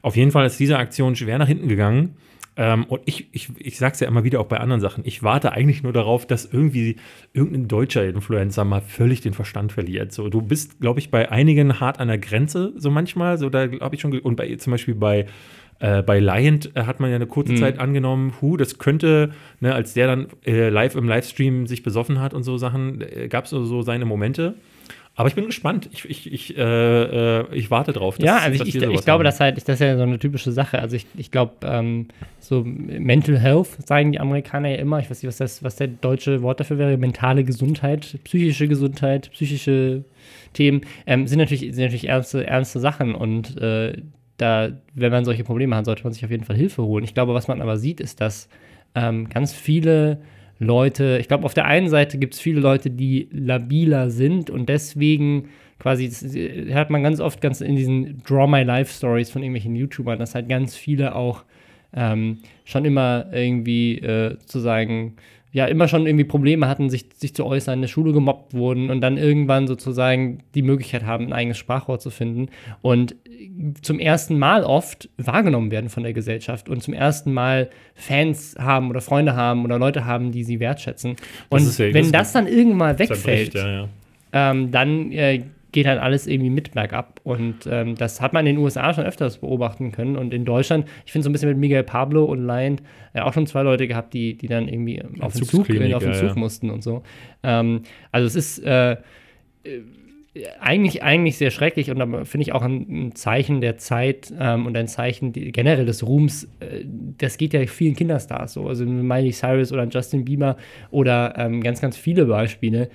Auf jeden Fall ist diese Aktion schwer nach hinten gegangen. Ähm, und ich, ich, ich sag's ja immer wieder auch bei anderen Sachen. Ich warte eigentlich nur darauf, dass irgendwie irgendein deutscher Influencer mal völlig den Verstand verliert. So, du bist, glaube ich, bei einigen hart an der Grenze, so manchmal. So, da habe ich schon, und bei, zum Beispiel bei, äh, bei Lion äh, hat man ja eine kurze Mhm. Zeit angenommen, hu, das könnte, ne, als der dann äh, live im Livestream sich besoffen hat und so Sachen, äh, gab es so, so seine Momente. Aber ich bin gespannt. Ich, ich, ich, äh, äh, ich warte drauf. ja, also ich, ich, glaube, das, halt, das ist ja so eine typische Sache. Also ich, ich glaube, ähm, so Mental Health sagen die Amerikaner ja immer. Ich weiß nicht, was, das, was der deutsche Wort dafür wäre. Mentale Gesundheit, psychische Gesundheit, psychische Themen ähm, sind, natürlich, sind natürlich ernste, ernste Sachen. Und äh, da, wenn man solche Probleme hat, sollte man sich auf jeden Fall Hilfe holen. Ich glaube, was man aber sieht, ist, dass ähm, ganz viele Leute, ich glaube, auf der einen Seite gibt es viele Leute, die labiler sind und deswegen quasi, das ist- hört man ganz oft ganz in diesen Draw My Life Stories von irgendwelchen YouTubern, dass halt ganz viele auch ähm, schon immer irgendwie äh, zu sagen, ja, immer schon irgendwie Probleme hatten, sich, sich zu äußern, in der Schule gemobbt wurden und dann irgendwann sozusagen die Möglichkeit haben, ein eigenes Sprachrohr zu finden und zum ersten Mal oft wahrgenommen werden von der Gesellschaft und zum ersten Mal Fans haben oder Freunde haben oder Leute haben, die sie wertschätzen. Und ist ja- das wenn das dann irgendwann mal wegfällt, ja, ja. ähm, dann äh, geht halt alles irgendwie mit bergab. Und ähm, das hat man in den USA schon öfters beobachten können. Und in Deutschland, ich finde so ein bisschen mit Miguel Pablo und Lion äh, auch schon zwei Leute gehabt, die, die dann irgendwie auf den Zug, Entzugsklinik, auf den Zug ja. mussten und so. Ähm, also es ist äh, äh, eigentlich, eigentlich sehr schrecklich und aber finde ich auch ein, ein Zeichen der Zeit ähm, und ein Zeichen die, generell des Ruhms. Äh, das geht ja vielen Kinderstars so. Also Miley Cyrus oder Justin Bieber oder ähm, ganz, ganz viele Beispiele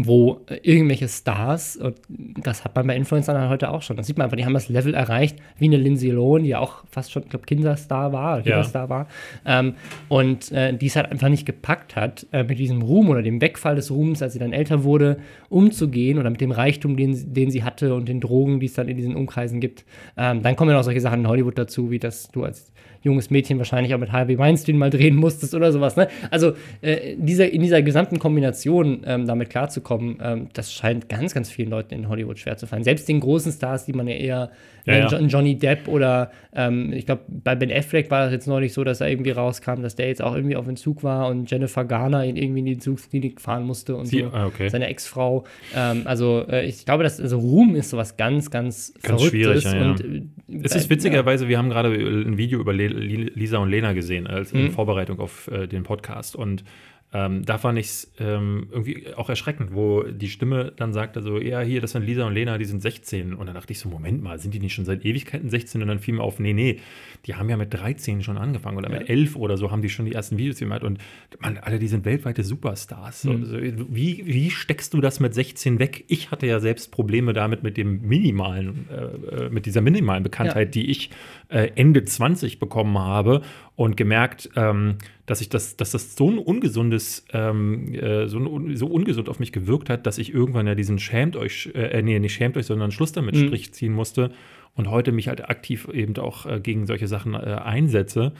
wo äh, irgendwelche Stars, und das hat man bei Influencern halt heute auch schon, das sieht man einfach, die haben das Level erreicht, wie eine Lindsay Lohan, die ja auch fast schon, ich glaube, Kinderstar war, Kinderstar ja. war, ähm, und äh, die es halt einfach nicht gepackt hat, äh, mit diesem Ruhm oder dem Wegfall des Ruhms, als sie dann älter wurde, umzugehen oder mit dem Reichtum, den, den sie hatte und den Drogen, die es dann in diesen Umkreisen gibt. Ähm, dann kommen ja auch solche Sachen in Hollywood dazu, wie dass du als junges Mädchen wahrscheinlich auch mit Harvey Weinstein mal drehen musstest oder sowas. Ne? Also äh, dieser, in dieser gesamten Kombination ähm, damit klarzukommen, ähm, das scheint ganz, ganz vielen Leuten in Hollywood schwer zu fallen. Selbst den großen Stars, die man ja eher ja, ja. Johnny Depp oder ähm, ich glaube, bei Ben Affleck war das jetzt neulich so, dass er irgendwie rauskam, dass der jetzt auch irgendwie auf Entzug war und Jennifer Garner ihn irgendwie in die Entzugsklinik fahren musste und Sie, so. Ah, okay. Seine Ex-Frau. Ähm, also äh, ich glaube, dass also Ruhm ist sowas ganz, ganz, ganz schwierig. Ja, und, äh, es ist witzigerweise, wir haben gerade ein Video über Lisa und Lena gesehen, als in mhm. Vorbereitung auf äh, den Podcast und ähm, da fand ich es ähm, irgendwie auch erschreckend, wo die Stimme dann sagt, also, ja, hier, das sind Lisa und Lena, die sind 16. Und dann dachte ich so, Moment mal, sind die nicht schon seit Ewigkeiten 16? Und dann fiel mir auf, nee, nee, die haben ja mit 13 schon angefangen oder ja. mit 11 oder so haben die schon die ersten Videos gemacht. Und man, alle, die sind weltweite Superstars. Mhm. Also, wie, wie steckst du das mit 16 weg? Ich hatte ja selbst Probleme damit mit dem minimalen, äh, äh mit dieser minimalen Bekanntheit, ja. die ich äh, Ende 20 bekommen habe und gemerkt, ähm, dass ich das, dass das so ein ungesundes, ähm, äh, so, ein, so ungesund auf mich gewirkt hat, dass ich irgendwann ja diesen schämt euch, äh, nee, nicht schämt euch, sondern Schluss damit mhm. Strich ziehen musste und heute mich halt aktiv eben auch äh, gegen solche Sachen äh, einsetze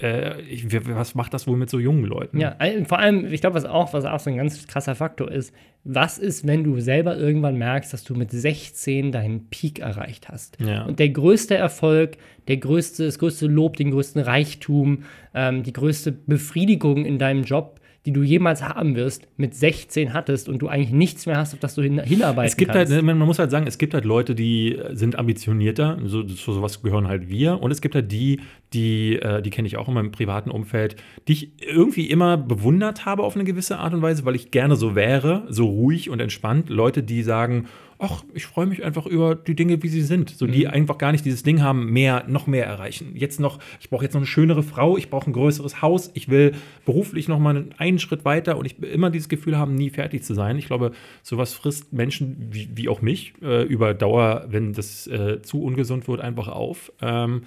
äh, ich, was macht das wohl mit so jungen Leuten? Ja, vor allem, ich glaube, was auch, was auch so ein ganz krasser Faktor ist, was ist, wenn du selber irgendwann merkst, dass du mit 16 deinen Peak erreicht hast? Ja. Und der größte Erfolg, der größte, das größte Lob, den größten Reichtum, ähm, die größte Befriedigung in deinem Job die du jemals haben wirst, mit 16 hattest und du eigentlich nichts mehr hast, auf das du hin, hinarbeiten es gibt kannst. Halt, man muss halt sagen, es gibt halt Leute, die sind ambitionierter, so, zu sowas gehören halt wir. Und es gibt halt die, die, äh, die kenne ich auch in meinem privaten Umfeld, die ich irgendwie immer bewundert habe auf eine gewisse Art und Weise, weil ich gerne so wäre, so ruhig und entspannt. Leute, die sagen, ach, ich freue mich einfach über die Dinge, wie sie sind. So, die mhm. einfach gar nicht dieses Ding haben, mehr, noch mehr erreichen. Jetzt noch, ich brauche jetzt noch eine schönere Frau, ich brauche ein größeres Haus, ich will beruflich noch mal einen Schritt weiter und ich immer dieses Gefühl haben, nie fertig zu sein. Ich glaube, sowas frisst Menschen wie, wie auch mich äh, über Dauer, wenn das äh, zu ungesund wird, einfach auf. Ähm,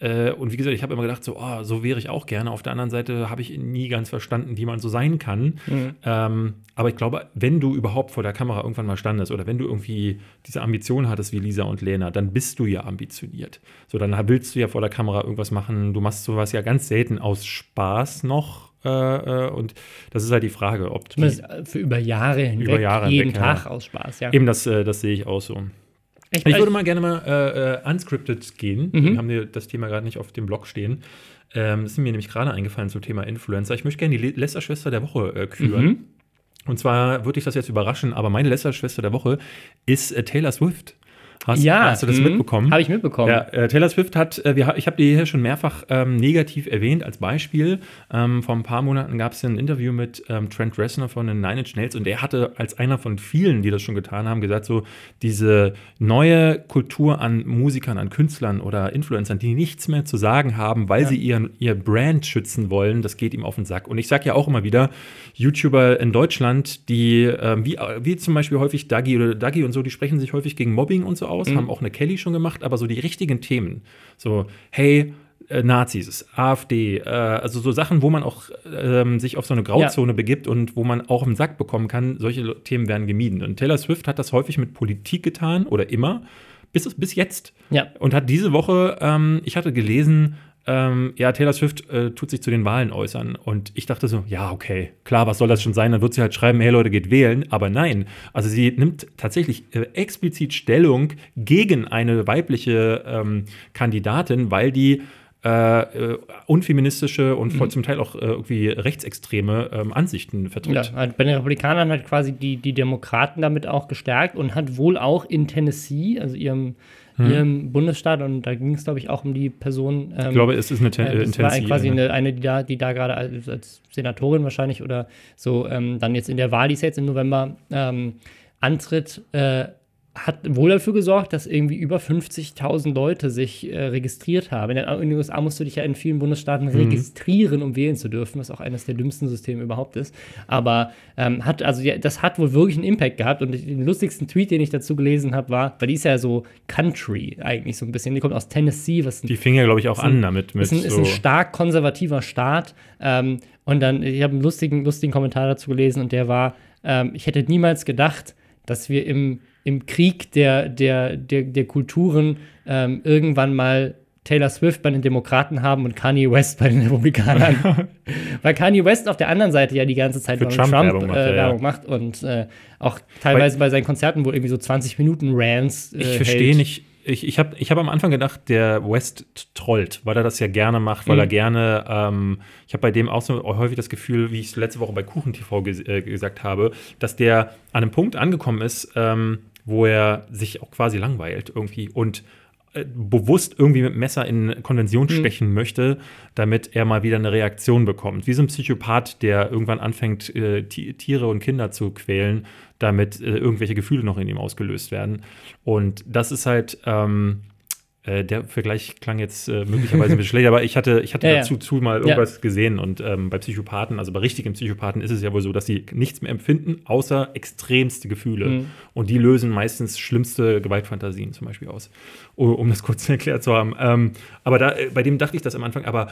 äh, und wie gesagt, ich habe immer gedacht, so, oh, so wäre ich auch gerne. Auf der anderen Seite habe ich nie ganz verstanden, wie man so sein kann. Mhm. Ähm, aber ich glaube, wenn du überhaupt vor der Kamera irgendwann mal standest oder wenn du irgendwie diese Ambition hattest wie Lisa und Lena, dann bist du ja ambitioniert. So, dann willst du ja vor der Kamera irgendwas machen. Du machst sowas ja ganz selten aus Spaß noch. Äh, äh und das ist halt die Frage, ob Zumindest die, für über Jahre hinweg, über Jahre jeden hinweg, Tag ja. aus Spaß, ja. Eben, das, äh, das sehe ich auch so. Ich, ich würde mal gerne mal äh, äh, unscripted gehen. Mhm. Wir haben hier das Thema gerade nicht auf dem Blog stehen. Ähm, das ist mir nämlich gerade eingefallen zum Thema Influencer. Ich möchte gerne die Lästerschwester der Woche äh, küren. Mhm. Und zwar würde ich das jetzt überraschen, aber meine Lästerschwester der Woche ist äh, Taylor Swift. Hast, ja, hast du das mh, mitbekommen? Habe ich mitbekommen. Ja, äh, Taylor Swift hat, äh, wir, ich habe die hier schon mehrfach ähm, negativ erwähnt als Beispiel. Ähm, vor ein paar Monaten gab es ein Interview mit ähm, Trent Reznor von den Nine Inch Nails und der hatte als einer von vielen, die das schon getan haben, gesagt, so diese neue Kultur an Musikern, an Künstlern oder Influencern, die nichts mehr zu sagen haben, weil ja. sie ihren, ihr Brand schützen wollen, das geht ihm auf den Sack. Und ich sage ja auch immer wieder, YouTuber in Deutschland, die, äh, wie, wie zum Beispiel häufig Dagi oder Dagi und so, die sprechen sich häufig gegen Mobbing und so aus, mhm. haben auch eine Kelly schon gemacht, aber so die richtigen Themen. So, hey, äh, Nazis, AfD, äh, also so Sachen, wo man auch ähm, sich auf so eine Grauzone ja. begibt und wo man auch im Sack bekommen kann, solche Themen werden gemieden. Und Taylor Swift hat das häufig mit Politik getan oder immer, bis, bis jetzt. Ja. Und hat diese Woche, ähm, ich hatte gelesen, ähm, ja, Taylor Swift äh, tut sich zu den Wahlen äußern. Und ich dachte so, ja, okay, klar, was soll das schon sein? Dann wird sie halt schreiben, hey Leute, geht wählen. Aber nein, also sie nimmt tatsächlich äh, explizit Stellung gegen eine weibliche ähm, Kandidatin, weil die äh, äh unfeministische und mhm. zum Teil auch äh, irgendwie rechtsextreme ähm, Ansichten vertritt. Ja, halt bei den Republikanern hat quasi die, die Demokraten damit auch gestärkt und hat wohl auch in Tennessee, also ihrem hm. ihrem Bundesstaat und da ging es, glaube ich, auch um die Person. Ähm, ich glaube, es ist eine Ten äh, das war quasi eine, eine, die da, die da gerade als, als, Senatorin wahrscheinlich oder so ähm, dann jetzt in der Wahl, die ist jetzt im November ähm, antritt, äh, hat wohl dafür gesorgt, dass irgendwie über 50.000 Leute sich äh, registriert haben. In den USA musst du dich ja in vielen Bundesstaaten mhm. registrieren, um wählen zu dürfen, was auch eines der dümmsten Systeme überhaupt ist. Aber ähm, hat, also ja, das hat wohl wirklich einen Impact gehabt. Und den lustigsten Tweet, den ich dazu gelesen habe, war, weil die ist ja so Country eigentlich so ein bisschen. Die kommt aus Tennessee. Was die fing ja, glaube ich, auch an damit. Mit ist, ein, so ist ein stark konservativer Staat. Ähm, und dann, ich habe einen lustigen, lustigen Kommentar dazu gelesen und der war, ähm, ich hätte niemals gedacht, dass wir im im Krieg der, der, der, der Kulturen ähm, irgendwann mal Taylor Swift bei den Demokraten haben und Kanye West bei den Republikanern. (laughs) Weil Kanye West auf der anderen Seite ja die ganze Zeit Trump, Trump Werbung, macht, äh, Werbung macht und äh, auch teilweise Weil, bei seinen Konzerten wohl irgendwie so 20 Minuten Rants. Äh, ich verstehe nicht. Ich, ich habe ich hab am Anfang gedacht, der West trollt, weil er das ja gerne macht, weil mhm. er gerne, ähm, ich habe bei dem auch so häufig das Gefühl, wie ich es letzte Woche bei KuchenTV ges äh, gesagt habe, dass der an einem Punkt angekommen ist, ähm, wo er sich auch quasi langweilt irgendwie und äh, bewusst irgendwie mit Messer in Konvention mhm. stechen mhm. möchte, damit er mal wieder eine Reaktion bekommt. Wie so ein Psychopath, der irgendwann anfängt, äh, Tiere und Kinder zu quälen, damit äh, irgendwelche Gefühle noch in ihm ausgelöst werden. Und das ist halt ähm, äh, der Vergleich klang jetzt äh, möglicherweise ein bisschen (laughs) schlecht, aber ich hatte, ich hatte ja, dazu. Zu mal irgendwas ja. gesehen. Und ähm, bei Psychopathen, also bei richtigen Psychopathen, ist es ja wohl so, dass sie nichts mehr empfinden, außer extremste Gefühle. Mhm. Und die lösen meistens schlimmste Gewaltfantasien zum Beispiel aus, um das kurz (laughs) erklärt zu haben. Ähm, aber da, äh, bei dem dachte ich das am Anfang, aber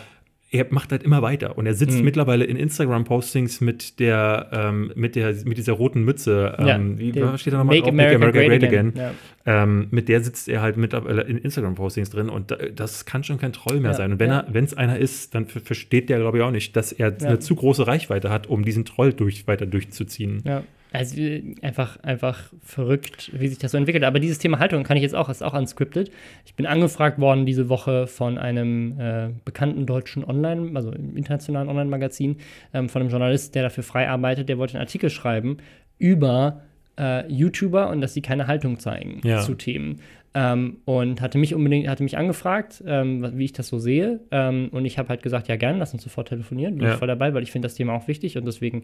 er macht halt immer weiter und er sitzt mhm. mittlerweile in Instagram-Postings mit der, ähm, mit der, mit dieser roten Mütze. Ähm, wie steht da nochmal drauf? America, Make America Great, Great Again. again. Ja. Ähm, mit der sitzt er halt mittlerweile in Instagram-Postings drin und das kann schon kein Troll mehr ja. sein. Und wenn ja. er, wenn es einer ist, dann versteht der, glaube ich, auch nicht, dass er eine zu große Reichweite hat, um diesen Troll durch, weiter durchzuziehen. Ja. Also einfach, einfach verrückt, wie sich das so entwickelt. Aber dieses Thema Haltung kann ich jetzt auch, ist auch unscripted. Ich bin angefragt worden diese Woche von einem äh, bekannten deutschen Online, also internationalen Online-Magazin, ähm, von einem Journalist, der dafür frei arbeitet, der wollte einen Artikel schreiben über äh, YouTuber und dass sie keine Haltung zeigen ja. zu Themen. Ähm, und hatte mich unbedingt, hatte mich angefragt, ähm, wie ich das so sehe. Ähm, und ich habe halt gesagt, ja gerne, lass uns sofort telefonieren. Bin ja. ich voll dabei, weil ich finde das Thema auch wichtig und deswegen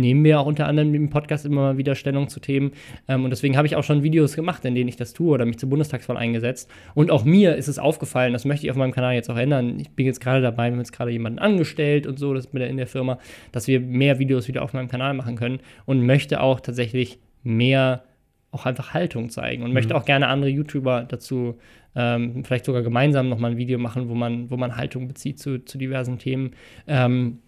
nehmen wir auch unter anderem im Podcast immer mal wieder Stellung zu Themen. Ähm, und deswegen habe ich auch schon Videos gemacht, in denen ich das tue oder mich zur Bundestagswahl eingesetzt. Und auch mir ist es aufgefallen, das möchte ich auf meinem Kanal jetzt auch ändern. Ich bin jetzt gerade dabei, wir haben jetzt gerade jemanden angestellt und so, das in der Firma, dass wir mehr Videos wieder auf meinem Kanal machen können und möchte auch tatsächlich mehr auch einfach Haltung zeigen und mhm. möchte auch gerne andere YouTuber dazu ähm, vielleicht sogar gemeinsam nochmal ein Video machen, wo man, wo man Haltung bezieht zu, zu diversen Themen. Ähm,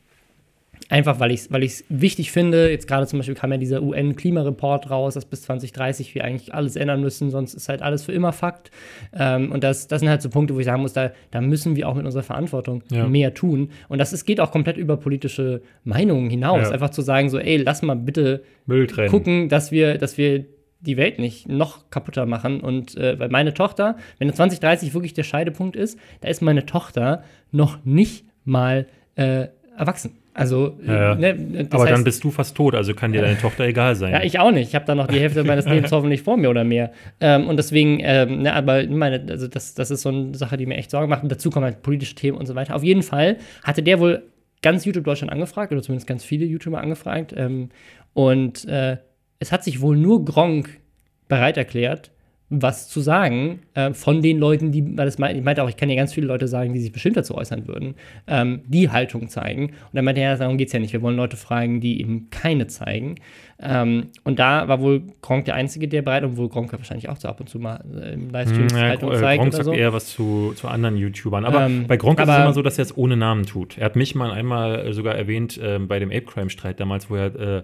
Einfach weil ich es weil wichtig finde. Jetzt gerade zum Beispiel kam ja dieser UN-Klimareport raus, dass bis 2030 wir eigentlich alles ändern müssen, sonst ist halt alles für immer Fakt. Ähm, und das, das sind halt so Punkte, wo ich sagen muss, da, da müssen wir auch mit unserer Verantwortung ja. mehr tun. Und das ist, geht auch komplett über politische Meinungen hinaus. Ja. Einfach zu sagen, so, ey, lass mal bitte gucken, dass wir, dass wir die Welt nicht noch kaputter machen. Und äh, weil meine Tochter, wenn 2030 wirklich der Scheidepunkt ist, da ist meine Tochter noch nicht mal äh, erwachsen. Also, ja, ne, aber heißt, dann bist du fast tot, also kann dir deine (laughs) Tochter egal sein. Ja, ich auch nicht. Ich habe da noch die Hälfte meines Lebens (laughs) hoffentlich vor mir oder mehr. Ähm, und deswegen, ähm, ne, aber meine, also das, das ist so eine Sache, die mir echt Sorgen macht. Und dazu kommen halt politische Themen und so weiter. Auf jeden Fall hatte der wohl ganz YouTube Deutschland angefragt, oder zumindest ganz viele YouTuber angefragt. Ähm, und äh, es hat sich wohl nur Gronk bereit erklärt, was zu sagen äh, von den Leuten, die, weil das meinte, ich meinte auch, ich kann ja ganz viele Leute sagen, die sich bestimmt dazu äußern würden, ähm, die Haltung zeigen. Und dann meinte er, darum geht es ja nicht. Wir wollen Leute fragen, die eben keine zeigen. Ähm, und da war wohl Gronk der Einzige, der bereit, obwohl Gronk wahrscheinlich auch so ab und zu mal äh, im Livestream hm, ja, Haltung zeigt. Gronk sagt so. eher was zu, zu anderen YouTubern. Aber ähm, bei Gronk ist es immer so, dass er es ohne Namen tut. Er hat mich mal einmal sogar erwähnt äh, bei dem Ape Crime Streit damals, wo er äh,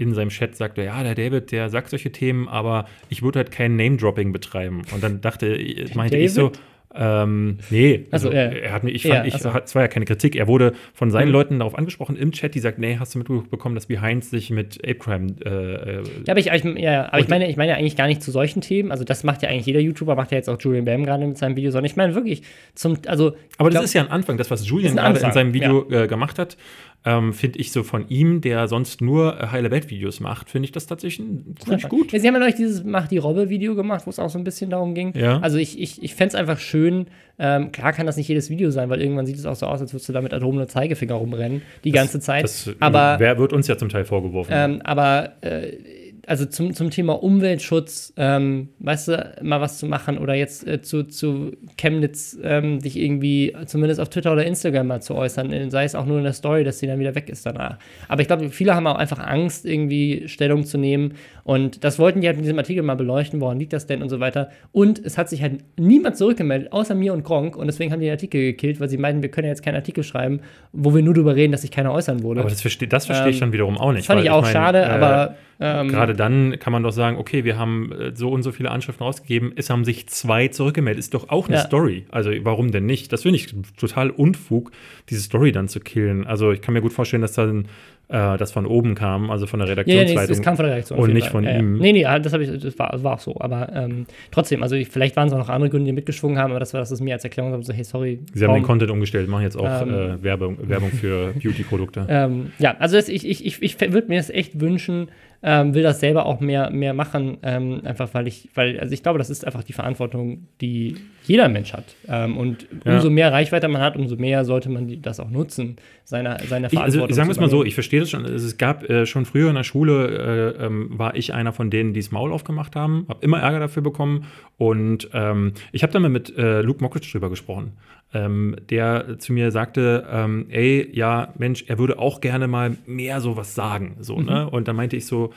in seinem Chat sagte, ja, der David, der sagt solche Themen, aber ich würde halt kein Name-Dropping betreiben. Und dann dachte, meinte David? ich so, ähm, nee, also, ja. er hat ich fand, ja, ich, es war ja keine Kritik. Er wurde von seinen mhm. Leuten darauf angesprochen im Chat, die sagt, nee, hast du mitbekommen, dass Behind sich mit Ape Crime. Äh, äh ja, aber ich, ich, ja, aber ich meine, ich meine ja eigentlich gar nicht zu solchen Themen. Also das macht ja eigentlich jeder YouTuber, macht ja jetzt auch Julian Bam gerade mit seinem Video, sondern ich meine wirklich zum, also. Aber das glaub, ist ja ein Anfang, das was Julian gerade in seinem Video ja. äh, gemacht hat ähm, finde ich so von ihm, der sonst nur äh, heile Welt-Videos macht, finde ich das tatsächlich ziemlich gut. Ja, Sie haben ja neulich dieses Mach die Robbe-Video gemacht, wo es auch so ein bisschen darum ging. Ja. Also ich, ich, ich fände es einfach schön, ähm, klar kann das nicht jedes Video sein, weil irgendwann sieht es auch so aus, als würdest du da mit erhobenem Zeigefinger rumrennen, die das, ganze Zeit. Das, aber wer wird uns ja zum Teil vorgeworfen? Ähm, aber äh, also zum, zum Thema Umweltschutz, ähm, weißt du, mal was zu machen oder jetzt äh, zu, zu Chemnitz ähm, dich irgendwie zumindest auf Twitter oder Instagram mal zu äußern, äh, sei es auch nur in der Story, dass sie dann wieder weg ist danach. Aber ich glaube, viele haben auch einfach Angst, irgendwie Stellung zu nehmen und das wollten die halt in diesem Artikel mal beleuchten, woran liegt das denn und so weiter. Und es hat sich halt niemand zurückgemeldet, außer mir und Gronk und deswegen haben die den Artikel gekillt, weil sie meinten, wir können ja jetzt keinen Artikel schreiben, wo wir nur darüber reden, dass sich keiner äußern wurde. Aber das verstehe das versteh ich Ähm, dann wiederum auch nicht. Das fand ich auch meine, schade, äh, aber ähm, Gerade dann kann man doch sagen, okay, wir haben äh, so und so viele Anschriften rausgegeben, es haben sich zwei zurückgemeldet. Ist doch auch eine Ja. Story. Also warum denn nicht? Das finde ich total Unfug, diese Story dann zu killen. Also ich kann mir gut vorstellen, dass dann äh, das von oben kam, also von der Ja, ja, nee, Redaktionsleitung. es, es kam von der Reaktion. auf und nicht von ja, ihm. Ja. Nee, nee, das, ich, das, war, das war auch so. Aber ähm, trotzdem, also ich, vielleicht waren es auch noch andere Gründe, die mitgeschwungen haben, aber das war das, was mir als Erklärung war, so, hey, sorry. Sie haben den warum- Content umgestellt, machen jetzt auch Ähm, äh, Werbung, Werbung für (laughs) Beauty-Produkte. Ähm, ja, also das, ich, ich, ich, ich würde mir das echt wünschen, ähm, will das selber auch mehr, mehr machen, ähm, einfach weil ich, weil, also ich glaube, das ist einfach die Verantwortung, die jeder Mensch hat. Ähm, und Ja. umso mehr Reichweite man hat, umso mehr sollte man die, das auch nutzen, seine, seine Ich, also, Verantwortung. sagen wir es mal so, ich verstehe das schon. Also, Es gab äh, schon früher in der Schule, äh, ähm, war ich einer von denen, die das Maul aufgemacht haben, habe immer Ärger dafür bekommen. Und ähm, ich habe dann mal mit äh, Luke Mockridge drüber gesprochen, ähm, der zu mir sagte, ähm, ey, ja, Mensch, er würde auch gerne mal mehr sowas sagen. So, ne? Und dann meinte ich so,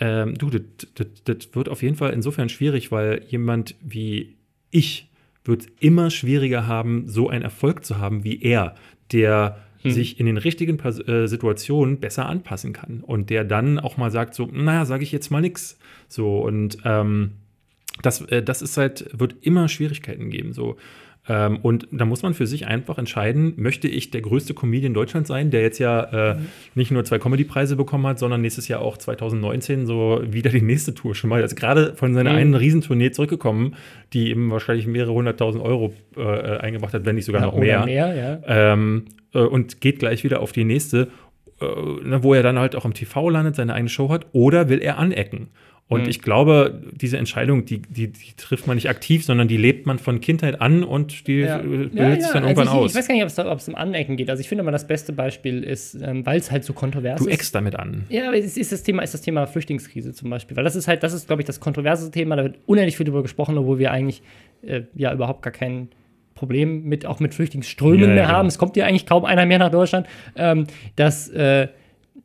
ähm, du, das wird auf jeden Fall insofern schwierig, weil jemand wie ich wird es immer schwieriger haben, so einen Erfolg zu haben wie er, der sich in den richtigen Pers äh, Situationen besser anpassen kann und der dann auch mal sagt so, naja, sage ich jetzt mal nix. So und ähm, das, äh, das ist halt, wird immer Schwierigkeiten geben. So. Ähm, und da muss man für sich einfach entscheiden, möchte ich der größte Comedian Deutschlands sein, der jetzt ja äh, nicht nur zwei Comedy-Preise bekommen hat, sondern nächstes Jahr auch 2019 so wieder die nächste Tour schon mal. Er ist gerade von seiner Mhm. einen Riesentournee zurückgekommen, die ihm wahrscheinlich mehrere hunderttausend Euro äh, eingebracht hat, wenn nicht sogar Ja, noch mehr. mehr, ja. Ähm, äh, und geht gleich wieder auf die nächste, äh, ne, wo er dann halt auch im TV landet, seine eigene Show hat, oder will er anecken? Und Mhm. ich glaube, diese Entscheidung, die, die, die trifft man nicht aktiv, sondern die lebt man von Kindheit an und die Ja. äh, bildet Ja, sich ja, dann also irgendwann ich, aus. Ich weiß gar nicht, ob es um Anecken geht. Also ich finde mal, das beste Beispiel ist, ähm, weil es halt so kontrovers du ist. eckst damit an. Ja, aber es ist das Thema, ist das Thema Flüchtlingskrise zum Beispiel. Weil das ist halt, das ist, glaube ich, das kontroverse Thema. Da wird unendlich viel drüber gesprochen, obwohl wir eigentlich äh, ja überhaupt gar kein Problem mit, auch mit Flüchtlingsströmen mehr genau. haben. Es kommt ja eigentlich kaum einer mehr nach Deutschland. Ähm, das äh,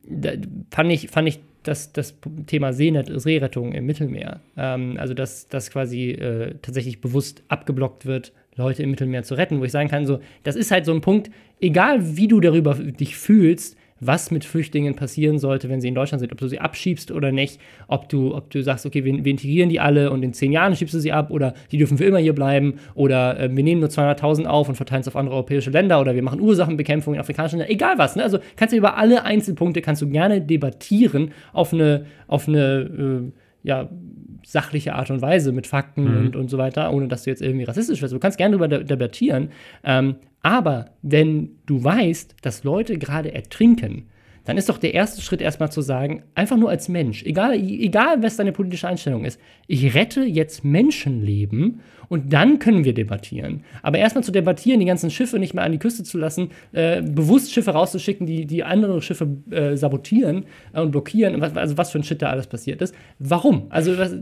da fand ich, fand ich das, das Thema Seenet Seerettung im Mittelmeer. Ähm, also, dass das quasi äh, tatsächlich bewusst abgeblockt wird, Leute im Mittelmeer zu retten, wo ich sagen kann, so, das ist halt so ein Punkt, egal wie du darüber dich fühlst, was mit Flüchtlingen passieren sollte, wenn sie in Deutschland sind, ob du sie abschiebst oder nicht, ob du, ob du sagst, okay, wir, wir integrieren die alle und in zehn Jahren schiebst du sie ab oder die dürfen für immer hier bleiben oder äh, wir nehmen nur 200.000 auf und verteilen es auf andere europäische Länder oder wir machen Ursachenbekämpfung in afrikanischen Ländern, egal was, ne? also kannst du über alle Einzelpunkte, kannst du gerne debattieren auf eine, auf eine, äh, ja, sachliche Art und Weise mit Fakten Mhm. und, und so weiter, ohne dass du jetzt irgendwie rassistisch wirst. Du kannst gerne darüber de debattieren. Ähm, aber wenn du weißt, dass Leute gerade ertrinken, dann ist doch der erste Schritt erstmal zu sagen, einfach nur als Mensch, egal, egal was deine politische Einstellung ist, ich rette jetzt Menschenleben und dann können wir debattieren. Aber erstmal zu debattieren, die ganzen Schiffe nicht mehr an die Küste zu lassen, äh, bewusst Schiffe rauszuschicken, die, die andere Schiffe äh, sabotieren äh, und blockieren, was, also was für ein Shit da alles passiert ist. Warum? Also was,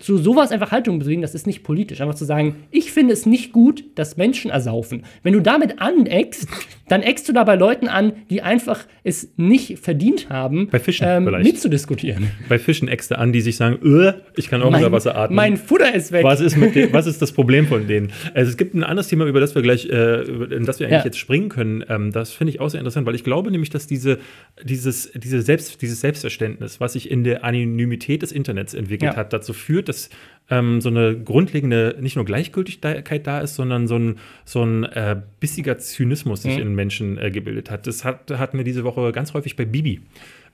zu sowas einfach Haltung bewegen, das ist nicht politisch. Einfach zu sagen, ich finde es nicht gut, dass Menschen ersaufen. Wenn du damit aneckst, dann eckst du da bei Leuten an, die einfach es nicht verdient haben, ähm, Bei Fischen vielleicht. mitzudiskutieren. Bei Fischen Äxte an, die sich sagen, "Öh, ich kann auch unter Wasser atmen. mein Futter ist weg. Was ist, mit den, was ist das Problem von denen? Also es gibt ein anderes Thema, über das wir gleich, äh, in das wir eigentlich Ja. jetzt springen können. Ähm, das finde ich auch sehr interessant, weil ich glaube nämlich, dass diese, dieses, diese Selbst, dieses Selbstverständnis, was sich in der Anonymität des Internets entwickelt Ja. hat, dazu führt, dass ähm, so eine grundlegende, nicht nur Gleichgültigkeit da ist, sondern so ein, so ein äh, bissiger Zynismus sich Mhm. in Menschen äh, gebildet hat. Das hat, hatten wir diese Woche ganz häufig bei Bibi.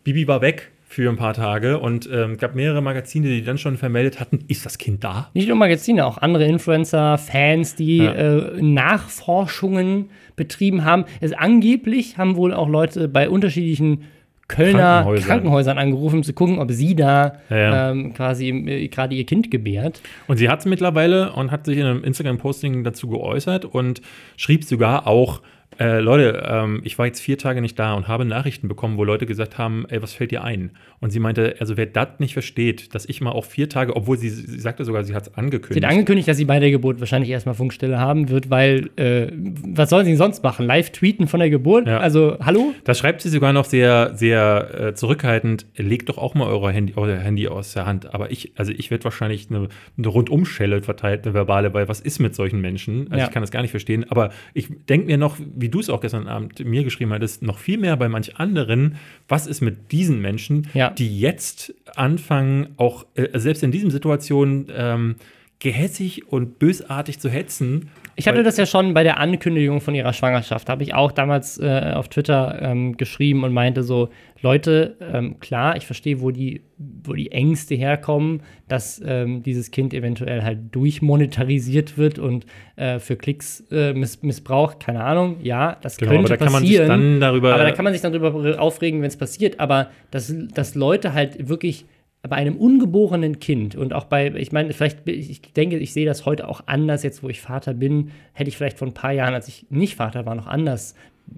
Bibi war weg für ein paar Tage und ähm, gab mehrere Magazine, die dann schon vermeldet hatten, ist das Kind da? Nicht nur Magazine, auch andere Influencer, Fans, die Ja. äh, Nachforschungen betrieben haben. Es angeblich haben wohl auch Leute bei unterschiedlichen Kölner Krankenhäusern. Krankenhäusern, angerufen, um zu gucken, ob sie da Ja, ja. ähm, quasi äh, gerade ihr Kind gebärt. Und sie hat es mittlerweile und hat sich in einem Instagram-Posting dazu geäußert und schrieb sogar auch, Äh, Leute, ähm, ich war jetzt vier Tage nicht da und habe Nachrichten bekommen, wo Leute gesagt haben, ey, was fällt dir ein? Und sie meinte, also wer das nicht versteht, dass ich mal auch vier Tage, obwohl sie, sie sagte sogar, sie hat es angekündigt. Sie hat angekündigt, dass sie bei der Geburt wahrscheinlich erstmal Funkstille haben wird, weil, äh, was sollen sie sonst machen? Live tweeten von der Geburt? Ja. Also, hallo? Da schreibt sie sogar noch sehr, sehr äh, zurückhaltend, legt doch auch mal eure Handy, euer Handy aus der Hand. Aber ich, also ich werde wahrscheinlich eine, eine Rundumschelle verteilt, eine verbale, weil was ist mit solchen Menschen? Also Ja. ich kann das gar nicht verstehen. Aber ich denke mir noch, wie du es auch gestern Abend mir geschrieben hattest, noch viel mehr bei manch anderen, was ist mit diesen Menschen, Ja. die jetzt anfangen, auch äh, selbst in diesen Situationen ähm, gehässig und bösartig zu hetzen. Ich hatte das ja schon bei der Ankündigung von ihrer Schwangerschaft. Habe ich auch damals äh, auf Twitter ähm, geschrieben und meinte so: Leute, ähm, klar, ich verstehe, wo die, wo die Ängste herkommen, dass ähm, dieses Kind eventuell halt durchmonetarisiert wird und äh, für Klicks äh, miss missbraucht. Keine Ahnung. Ja, das Genau, aber könnte da kann man sich passieren. dann darüber. Aber da kann man sich dann darüber aufregen, wenn es passiert. Aber dass, dass Leute halt wirklich bei einem ungeborenen Kind und auch bei, ich meine, vielleicht, ich denke, ich sehe das heute auch anders, jetzt wo ich Vater bin, hätte ich vielleicht vor ein paar Jahren, als ich nicht Vater war, noch anders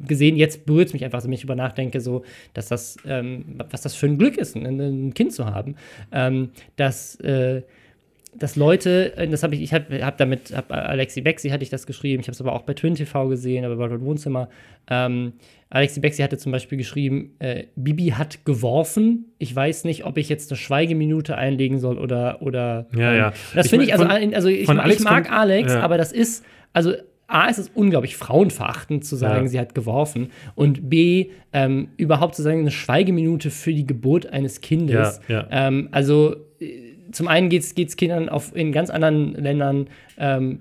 gesehen. Jetzt berührt es mich einfach, wenn ich über nachdenke, so, dass das, ähm, was das für ein Glück ist, ein, ein Kind zu haben. Ähm, dass, äh, dass Leute, äh, das habe ich, ich habe hab damit, hab Alexi Bexi hatte ich das geschrieben, ich habe es aber auch bei Twin TV gesehen, aber bei Wohnzimmer. Ähm, Alexi Bexi hatte zum Beispiel geschrieben, äh, Bibi hat geworfen. Ich weiß nicht, ob ich jetzt eine Schweigeminute einlegen soll oder. oder Ja, ähm, ja. Das Ich finde ich, also, von- also ich, von Alex ich mag kommt- Alex, ja. aber das ist, also A, ist es unglaublich frauenverachtend zu sagen, Ja. sie hat geworfen. Und B, ähm, überhaupt zu sagen, eine Schweigeminute für die Geburt eines Kindes. Ja, ja. Ähm, also äh, zum einen geht es Kindern auf, in ganz anderen Ländern ähm,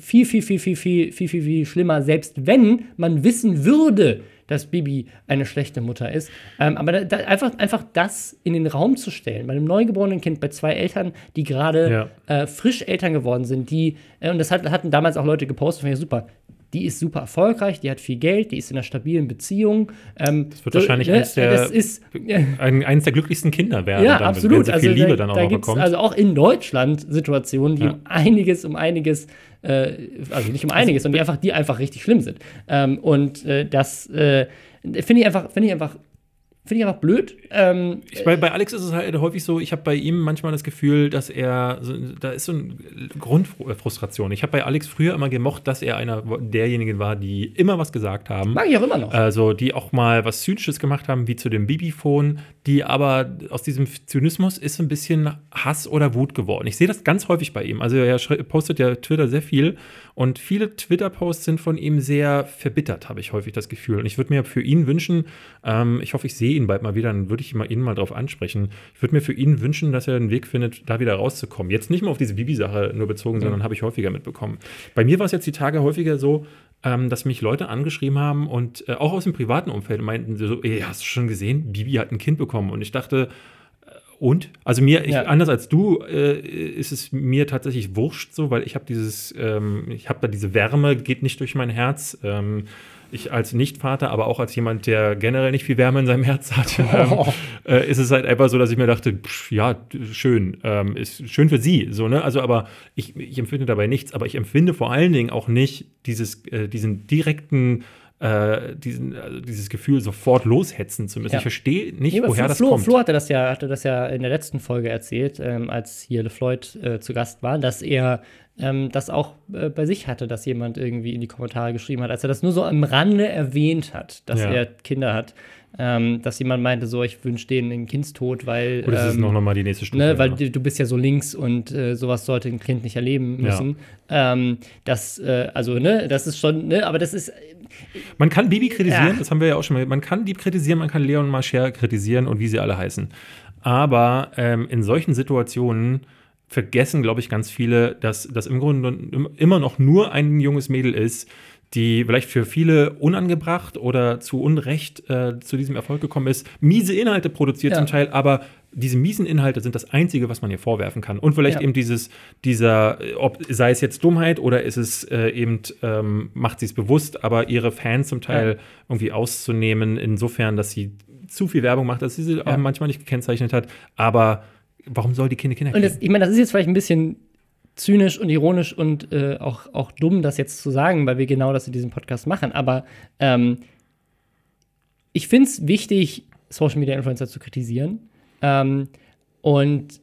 viel, viel, viel, viel, viel, viel, viel, viel schlimmer, selbst wenn man wissen würde, dass Bibi eine schlechte Mutter ist. Ähm, aber da, da, einfach, einfach das in den Raum zu stellen, bei einem neugeborenen Kind, bei zwei Eltern, die gerade Ja. äh, frisch Eltern geworden sind, die, äh, und das hat, hatten damals auch Leute gepostet, fand ich super, die ist super erfolgreich, die hat viel Geld, die ist in einer stabilen Beziehung. Ähm, Das wird wahrscheinlich eins der- das ist, ein, eines der glücklichsten Kinder werden. ja, dann, absolut. Wenn sie viel also Liebe da, dann auch da gibt's bekommt. also auch in Deutschland Situationen, die Ja. um einiges, um einiges, äh, also nicht um einiges, sondern die einfach, die einfach richtig schlimm sind. Ähm, und äh, das äh, finde ich einfach, finde ich einfach, finde ich einfach blöd. Ähm, Ich, bei, bei Alex ist es halt häufig so, ich habe bei ihm manchmal das Gefühl, dass er, so, da ist so eine Grundfrustration. Ich habe bei Alex früher immer gemocht, dass er einer derjenigen war, die immer was gesagt haben. mag ich auch immer noch. Also, die auch mal was Zynisches gemacht haben, wie zu dem Bibiphone, die aber aus diesem Zynismus ist ein bisschen Hass oder Wut geworden. Ich sehe das ganz häufig bei ihm. Also, er postet ja Twitter sehr viel und viele Twitter-Posts sind von ihm sehr verbittert, habe ich häufig das Gefühl. Und ich würde mir für ihn wünschen, ähm, ich hoffe, ich sehe ihn bald mal wieder, dann würde ich mal ihn mal drauf ansprechen. Ich würde mir für ihn wünschen, dass er einen Weg findet, da wieder rauszukommen. Jetzt nicht mal auf diese Bibi-Sache nur bezogen, sondern habe ich häufiger mitbekommen. Bei mir war es jetzt die Tage häufiger so, ähm, dass mich Leute angeschrieben haben und äh, auch aus dem privaten Umfeld meinten so, ey, hast du schon gesehen, Bibi hat ein Kind bekommen. Und ich dachte, und? Also mir, ich, Ja. anders als du, äh, ist es mir tatsächlich wurscht so, weil ich habe dieses, ähm, ich habe da diese Wärme, geht nicht durch mein Herz. Ähm, ich als Nichtvater, aber auch als jemand, der generell nicht viel Wärme in seinem Herz hat, (laughs) ähm, äh, ist es halt einfach so, dass ich mir dachte, pff, ja, schön, ähm, ist schön für sie, so, ne? Also, aber ich, ich empfinde dabei nichts, aber ich empfinde vor allen Dingen auch nicht dieses, äh, diesen direkten, äh, diesen, also dieses Gefühl, sofort loshetzen zu müssen. Ja. Ich verstehe nicht, aber woher Flo, das kommt. Flo hatte das ja, hatte das ja in der letzten Folge erzählt, ähm, als hier LeFloid äh, zu Gast war, dass er ähm, das auch äh, bei sich hatte, dass jemand irgendwie in die Kommentare geschrieben hat, als er das nur so am Rande erwähnt hat, dass Ja. er Kinder hat, ähm, dass jemand meinte, so, ich wünsche denen den Kindstod, weil Gut, das ist ähm, noch, noch mal die nächste Stufe. Ne, weil ja. du, bist ja so links und äh, sowas sollte ein Kind nicht erleben Ja. müssen. Ähm, das, äh, also, ne, das ist schon, ne, aber das ist, Man kann Bibi kritisieren, Ja. das haben wir ja auch schon mal. Man kann die kritisieren, man kann Leon Mascher kritisieren und wie sie alle heißen. Aber ähm, in solchen Situationen vergessen, glaube ich, ganz viele, dass das im Grunde im- immer noch nur ein junges Mädel ist, die vielleicht für viele unangebracht oder zu Unrecht äh, zu diesem Erfolg gekommen ist, miese Inhalte produziert Ja. zum Teil, aber diese miesen Inhalte sind das Einzige, was man ihr vorwerfen kann. Und vielleicht Ja. eben dieses, dieser, äh, ob sei es jetzt Dummheit oder ist es äh, eben, ähm, macht sie es bewusst, aber ihre Fans zum Teil Ja. irgendwie auszunehmen, insofern, dass sie zu viel Werbung macht, dass sie sie Ja. auch manchmal nicht gekennzeichnet hat. Aber warum soll die Kinder Kinder und das, ich meine, das ist jetzt vielleicht ein bisschen zynisch und ironisch und äh, auch, auch dumm, das jetzt zu sagen, weil wir genau das in diesem Podcast machen. Aber ähm, ich finde es wichtig, Social Media Influencer zu kritisieren. Ähm, und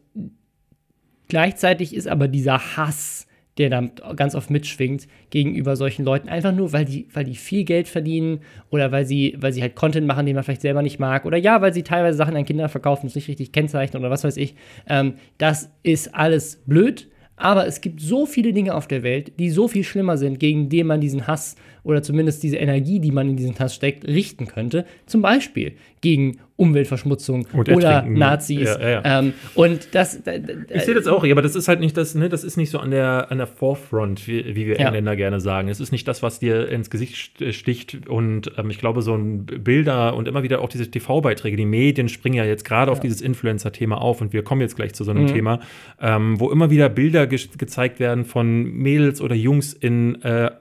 gleichzeitig ist aber dieser Hass, der dann ganz oft mitschwingt gegenüber solchen Leuten, einfach nur, weil die, weil die viel Geld verdienen oder weil sie, weil sie halt Content machen, den man vielleicht selber nicht mag oder ja, weil sie teilweise Sachen an Kinder verkaufen, das nicht richtig kennzeichnen oder was weiß ich. Ähm, das ist alles blöd, aber es gibt so viele Dinge auf der Welt, die so viel schlimmer sind, gegen die man diesen Hass oder zumindest diese Energie, die man in diesen Hass steckt, richten könnte. Zum Beispiel gegen Umweltverschmutzung Und oder. Nazis. Ja, ja, ja. Ähm, und das. äh, Ich sehe das auch, aber das ist halt nicht das, ne, das ist nicht so an der, an der Forefront, wie, wie wir. Engländer gerne sagen. Es ist nicht das, was dir ins Gesicht st- sticht. Und ähm, ich glaube, so ein Bilder und immer wieder auch diese TV-Beiträge, die Medien springen ja jetzt gerade auf dieses Influencer-Thema auf und wir kommen jetzt gleich zu so einem Mhm. Thema, ähm, wo immer wieder Bilder ge gezeigt werden von Mädels oder Jungs in äh,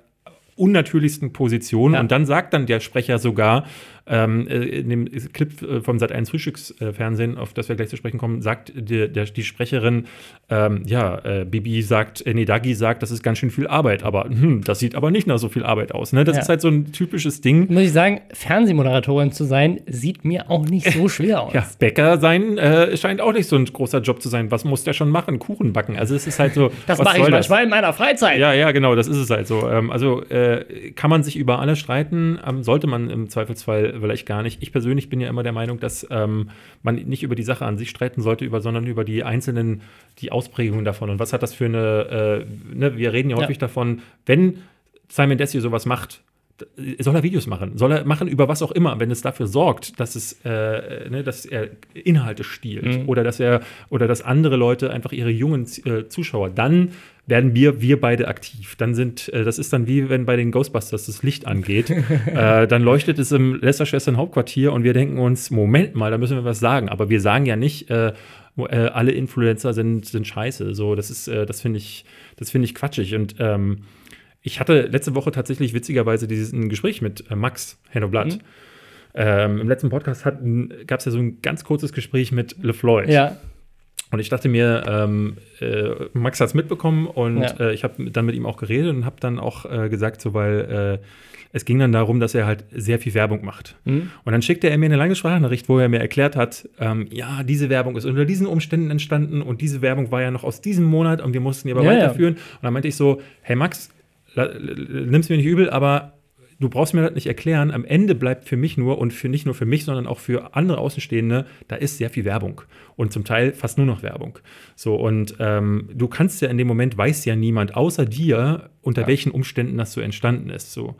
unnatürlichsten Positionen. Ja. Und dann sagt dann der Sprecher sogar, ähm, äh, in dem Clip äh, vom Sat1 Frühstücksfernsehen, auf das wir gleich zu sprechen kommen, sagt die, der, die Sprecherin, ähm, ja, äh, Bibi sagt, äh, nee, Dagi sagt, das ist ganz schön viel Arbeit, aber hm, das sieht aber nicht nach so viel Arbeit aus. Ne? Das Ja. ist halt so ein typisches Ding. muss ich sagen, Fernsehmoderatorin zu sein, sieht mir auch nicht so (laughs) schwer aus. Ja, Bäcker sein äh, scheint auch nicht so ein großer Job zu sein. Was muss der schon machen? Kuchen backen. Also es ist halt so. (laughs) Das mache ich soll das? manchmal in meiner Freizeit. Ja, ja, genau, das ist es halt so. Ähm, also äh, kann man sich über alles streiten, ähm, sollte man im Zweifelsfall vielleicht gar nicht. Ich persönlich bin ja immer der Meinung, dass ähm, man nicht über die Sache an sich streiten sollte, über, sondern über die einzelnen, die Ausprägungen davon. Und was hat das für eine, äh, ne, wir reden ja Ja. häufig davon, wenn Simon Desio sowas macht, soll er Videos machen? Soll er machen über was auch immer, wenn es dafür sorgt, dass es, äh, ne, dass er Inhalte stiehlt Mhm. oder dass er oder dass andere Leute einfach ihre jungen äh, Zuschauer, dann werden wir wir beide aktiv. Dann sind äh, das ist dann wie wenn bei den Ghostbusters das Licht angeht, (laughs) äh, dann leuchtet es im Lästerschwestern Hauptquartier und wir denken uns Moment mal, da müssen wir was sagen. Aber wir sagen ja nicht äh, äh, alle Influencer sind, sind scheiße. So, das ist, äh, das finde ich, das finde ich quatschig. Und ähm, ich hatte letzte Woche tatsächlich witzigerweise dieses ein Gespräch mit äh, Max Hennoblatt. Mhm. Ähm, Im letzten Podcast gab es ja so ein ganz kurzes Gespräch mit LeFloid. Ja. Und ich dachte mir, ähm, äh, Max hat es mitbekommen und Ja. äh, ich habe dann mit ihm auch geredet und habe dann auch äh, gesagt, so weil äh, es ging dann darum, dass er halt sehr viel Werbung macht. Mhm. Und dann schickte er mir eine lange Sprachnachricht, wo er mir erklärt hat, ähm, ja, diese Werbung ist unter diesen Umständen entstanden und diese Werbung war ja noch aus diesem Monat und wir mussten die aber Ja, ja. weiterführen. Und dann meinte ich so, hey Max, nimm's mir nicht übel, aber du brauchst mir das nicht erklären. Am Ende bleibt für mich nur und für nicht nur für mich, sondern auch für andere Außenstehende, da ist sehr viel Werbung und zum Teil fast nur noch Werbung. So und ähm, du kannst ja in dem Moment weiß ja niemand außer dir, unter welchen Umständen das so entstanden ist. So.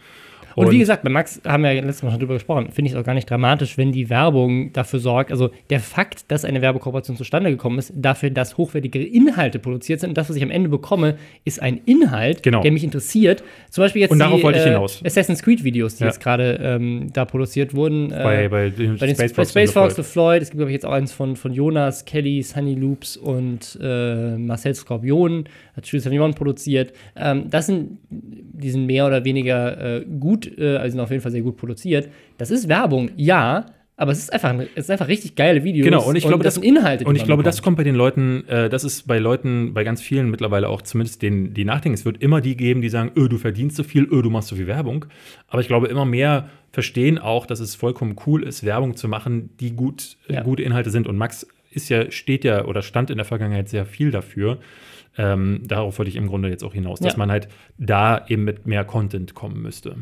Und, wie gesagt, bei Max haben wir ja letztes Mal schon drüber gesprochen, finde ich es auch gar nicht dramatisch, wenn die Werbung dafür sorgt, also der Fakt, dass eine Werbekooperation zustande gekommen ist, dafür, dass hochwertigere Inhalte produziert sind und das, was ich am Ende bekomme, ist ein Inhalt, Genau. der mich interessiert. Zum Beispiel jetzt Und darauf die wollte ich äh, hinaus. Assassin's Creed-Videos, die Ja. jetzt gerade ähm, da produziert wurden. bei, äh, bei, den bei den Space, Fox Space und Fox. The Floyd, es gibt, glaube ich, jetzt auch eins von, von Jonas, Kelly, Sunny Loops und äh, Marcel Skorpion, hat Jules Savignon produziert. Ähm, das sind, die sind mehr oder weniger äh, gut, äh, also sind auf jeden Fall sehr gut produziert. Das ist Werbung, ja, aber es ist einfach, ein- es ist einfach richtig geile Videos. Genau, und ich glaube, das das- sind Inhalte. Und ich glaube, das bekommt. kommt bei den Leuten, äh, das ist bei Leuten, bei ganz vielen mittlerweile auch zumindest denen, die nachdenken. Es wird immer die geben, die sagen, öh, du verdienst so viel, öh, du machst so viel Werbung. Aber ich glaube, immer mehr verstehen auch, dass es vollkommen cool ist, Werbung zu machen, die gut, äh, Ja. gute Inhalte sind. Und Max ist ja, steht ja oder stand in der Vergangenheit sehr viel dafür. Ähm, darauf wollte ich im Grunde jetzt auch hinaus, dass Ja. man halt da eben mit mehr Content kommen müsste.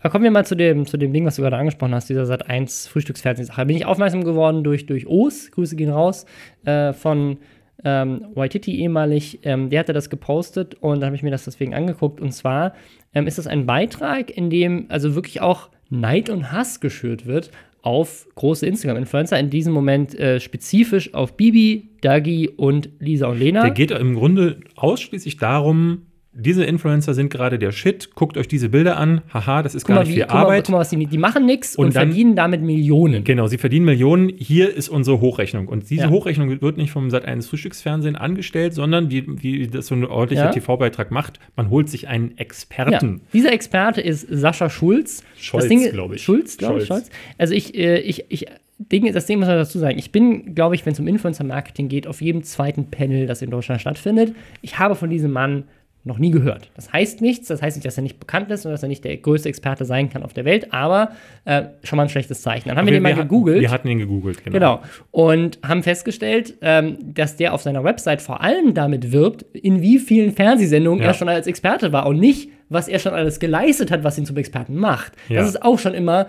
Aber kommen wir mal zu dem, zu dem Ding, was du gerade angesprochen hast, dieser Sat 1 Frühstücksfernsehsache. Da bin ich aufmerksam geworden durch, durch O's, Grüße gehen raus, äh, von ähm, Waititi ehemalig. Ähm, der hatte das gepostet und dann habe ich mir das deswegen angeguckt. Und zwar ähm, ist das ein Beitrag, in dem also wirklich auch Neid und Hass geschürt wird auf große Instagram-Influencer, in diesem Moment äh, spezifisch auf Bibi, Dagi und Lisa und Lena. Der geht im Grunde ausschließlich darum, diese Influencer sind gerade der Shit, guckt euch diese Bilder an, haha, das ist Guck gar mal, nicht wie, viel guck mal, Arbeit. guck mal, was die, die machen nichts und, Und dann- verdienen damit Millionen. Genau, sie verdienen Millionen. Hier ist unsere Hochrechnung. Und diese Ja. Hochrechnung wird nicht vom Sat1 Frühstücksfernsehen angestellt, sondern wie, wie das so ein ordentlicher Ja. TV-Beitrag macht, man holt sich einen Ja, Experten. dieser Experte ist Sascha Schulz. Scholz, Das Ding- glaub ich. Schulz, glaube ich. Scholz. Also ich, äh, ich, ich, Ding, das Ding muss man dazu sagen. Ich bin, glaube ich, wenn es um Influencer-Marketing geht, auf jedem zweiten Panel, das in Deutschland stattfindet. Ich habe von diesem Mann noch nie gehört. Das heißt nichts, das heißt nicht, dass er nicht bekannt ist und dass er nicht der größte Experte sein kann auf der Welt, aber äh, schon mal ein schlechtes Zeichen. Dann haben wir, den mal hatten- gegoogelt. Wir hatten ihn gegoogelt, genau. Genau. Und haben festgestellt, ähm, dass der auf seiner Website vor allem damit wirbt, in wie vielen Fernsehsendungen Ja. er schon als Experte war und nicht, was er schon alles geleistet hat, was ihn zum Experten macht. Ja. Das ist auch schon immer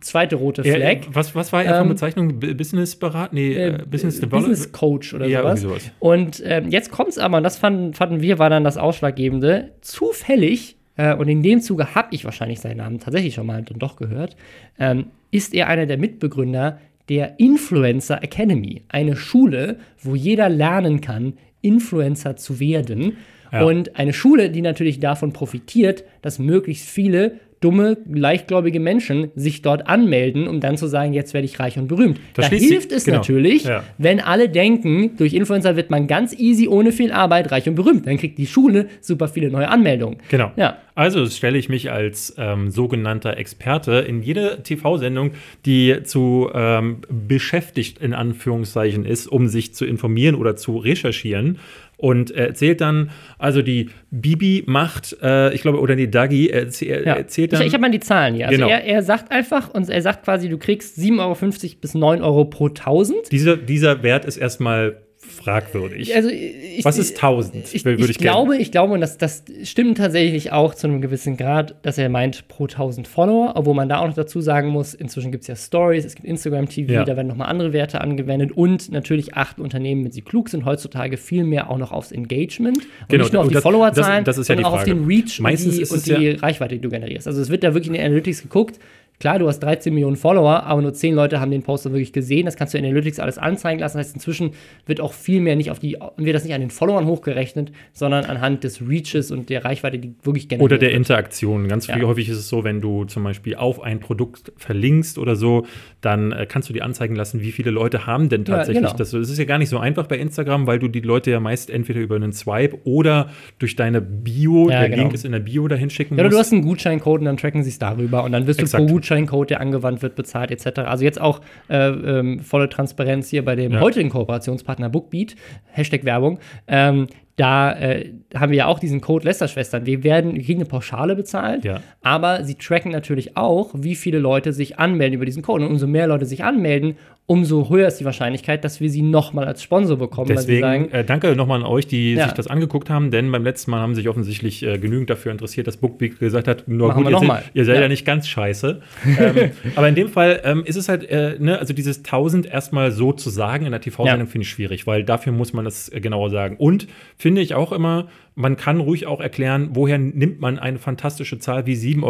zweite rote Flag. was, was war von Ähm, Bezeichnung? B- Business-Berat? Nee, äh, Business Development? Business Coach oder Ja, sowas. sowas. Und ähm, jetzt kommt es aber, und das fanden, fanden wir, war dann das Ausschlaggebende, zufällig, äh, und in dem Zuge habe ich wahrscheinlich seinen Namen tatsächlich schon mal dann doch gehört, ähm, ist er einer der Mitbegründer der Influencer Academy, eine Schule, wo jeder lernen kann, Influencer zu werden. Ja. Und eine Schule, die natürlich davon profitiert, dass möglichst viele dumme, leichtgläubige Menschen sich dort anmelden, um dann zu sagen, jetzt werde ich reich und berühmt. Das da hilft es genau. natürlich, Ja. wenn alle denken, durch Influencer wird man ganz easy, ohne viel Arbeit, reich und berühmt. Dann kriegt die Schule super viele neue Anmeldungen. Genau. Ja. Also stelle ich mich als ähm, sogenannter Experte in jede TV-Sendung, die zu ähm, beschäftigt in Anführungszeichen ist, um sich zu informieren oder zu recherchieren. Und er erzählt dann, also die Bibi macht, äh, ich glaube, oder die Dagi, er, erzäh- er Ja. erzählt ich dann. ich habe mal die Zahlen hier. Also Genau. er, er sagt einfach, und er sagt quasi, du kriegst 7,50 Euro bis 9 Euro pro 1000. dieser, dieser Wert ist erstmal fragwürdig. Also ich, Was ist 1000? Ich, ich, ich glaube, ich glaube, und das, das stimmt tatsächlich auch zu einem gewissen Grad, dass er meint pro 1000 Follower, obwohl man da auch noch dazu sagen muss, inzwischen gibt es ja Stories, es gibt Instagram TV, Ja. da werden nochmal andere Werte angewendet und natürlich achten Unternehmen, wenn sie klug sind, heutzutage viel mehr auch noch aufs Engagement und Genau, nicht nur auf die das- Followerzahlen, das- das ist ja sondern die auch auf den Reach Meistens und die, und es ja- die Reichweite, die du generierst. Also es wird da wirklich in den Analytics geguckt, Klar, du hast 13 Millionen Follower, aber nur 10 Leute haben den Poster wirklich gesehen. Das kannst du in Analytics alles anzeigen lassen. Das heißt, inzwischen wird auch viel mehr nicht auf die, wird das nicht an den Followern hochgerechnet, sondern anhand des Reaches und der Reichweite, die wirklich generiert Oder der wird. Interaktion. Ganz Ja. häufig ist es so, wenn du zum Beispiel auf ein Produkt verlinkst oder so, dann äh, kannst du dir anzeigen lassen, wie viele Leute haben denn Ja, tatsächlich genau. das. Es ist ja gar nicht so einfach bei Instagram, weil du die Leute ja meist entweder über einen Swipe oder durch deine Bio, Ja, der genau. Link ist in der Bio dahin schicken Ja, oder du musst. hast einen Gutscheincode und dann tracken sie es darüber und dann wirst Exakt. du pro Gutscheincode, der angewandt wird, bezahlt etc. Also jetzt auch äh, ähm, volle Transparenz hier bei dem Ja. heutigen Kooperationspartner Bookbeat, Hashtag Werbung. Ähm, da äh, haben wir ja auch diesen Code Lästerschwestern. Wir werden, wir kriegen eine Pauschale bezahlt, Ja. aber sie tracken natürlich auch, wie viele Leute sich anmelden über diesen Code. Und umso mehr Leute sich anmelden, umso höher ist die Wahrscheinlichkeit, dass wir sie nochmal als Sponsor bekommen, Deswegen sagen, äh, danke nochmal an euch, die Ja. sich das angeguckt haben, denn beim letzten Mal haben sich offensichtlich äh, genügend dafür interessiert, dass Bookbeat gesagt hat, nur gut, ihr, noch seid- mal. ihr seid ja. Ja. nicht ganz scheiße. ähm, (laughs) aber in dem Fall ähm, ist es halt, äh, ne, also dieses 1000 erstmal so zu sagen in der TV-Sendung finde ich schwierig, weil dafür muss man das äh, genauer sagen. Und finde ich auch immer, man kann ruhig auch erklären, woher nimmt man eine fantastische Zahl wie 7,50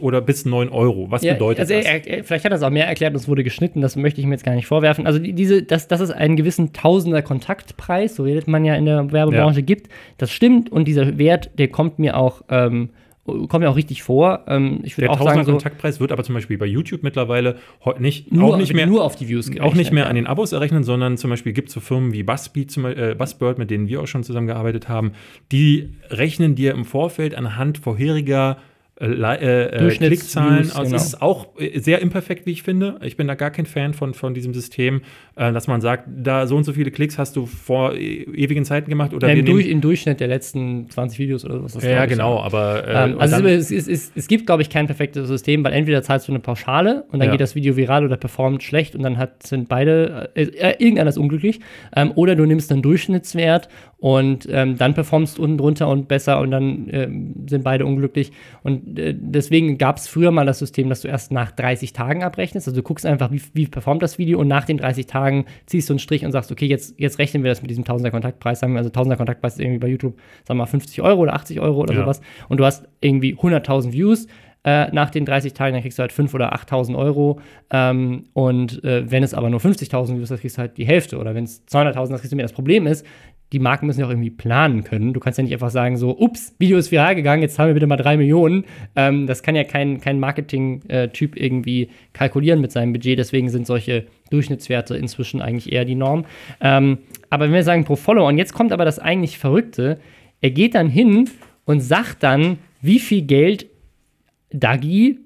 Euro oder bis 9 Euro? Was Ja, bedeutet also das? er, er, vielleicht hat er es auch mehr erklärt und es wurde geschnitten, das möchte ich mir jetzt gar nicht vorwerfen. Also die, diese, das, dass es einen gewissen Tausender Kontaktpreis, so redet man ja in der Werbebranche, gibt, das stimmt und dieser Wert, der kommt mir auch, ähm, kommt mir auch richtig vor. Ähm, ich würde der auch sagen, Tausender so, Kontaktpreis wird aber zum Beispiel bei YouTube mittlerweile nicht, nur, auch nicht mehr nur auf die Views auch nicht gerechnet, mehr ja. an den Abos errechnen, sondern zum Beispiel gibt es so Firmen wie Buzzbeat, äh, Buzzbird, mit denen wir auch schon zusammengearbeitet haben, die rechnen dir im Vorfeld anhand vorheriger äh, äh, äh, Klickzahlen aus. genau. Es ist auch äh, sehr imperfekt, wie ich finde. Ich bin da gar kein Fan von, von diesem System, äh, dass man sagt, da so und so viele Klicks hast du vor e ewigen Zeiten gemacht oder Ja, im, durch, Im Durchschnitt der letzten 20 Videos oder was. ja, genau, aber äh, Ähm, also es, es, ist, es gibt, glaube ich, kein perfektes System, weil entweder zahlst du eine Pauschale und dann Ja. geht das Video viral oder performt schlecht und dann hat, sind beide, äh, irgendeiner ist unglücklich. Ähm, oder du nimmst einen Durchschnittswert und ähm, dann performst unten drunter und besser und dann ähm, sind beide unglücklich. Und äh, deswegen gab es früher mal das System, dass du erst nach 30 Tagen abrechnest. Also du guckst einfach, wie, wie performt das Video und nach den 30 Tagen ziehst du einen Strich und sagst, okay, jetzt, jetzt rechnen wir das mit diesem Tausender Kontaktpreis. Sagen wir, also Tausender Kontaktpreis ist irgendwie bei YouTube, sagen wir mal 50 Euro oder 80 Euro oder Ja. sowas. Und du hast irgendwie 100.000 Views. Äh, nach den 30 Tagen, dann kriegst du halt 5.000 oder 8.000 Euro. Ähm, und äh, wenn es aber nur 50.000 Views ist, dann kriegst du halt die Hälfte. Oder wenn es 200.000 ist, kriegst du mehr. Das Problem ist, die Marken müssen ja auch irgendwie planen können. Du kannst ja nicht einfach sagen, so, ups, Video ist viral gegangen, jetzt haben wir bitte mal drei Millionen. Ähm, das kann ja kein, kein Marketing-Typ irgendwie kalkulieren mit seinem Budget. Deswegen sind solche Durchschnittswerte inzwischen eigentlich eher die Norm. Ähm, aber wenn wir sagen pro Follower, und jetzt kommt aber das eigentlich Verrückte, er geht dann hin und sagt dann, wie viel Geld Dagi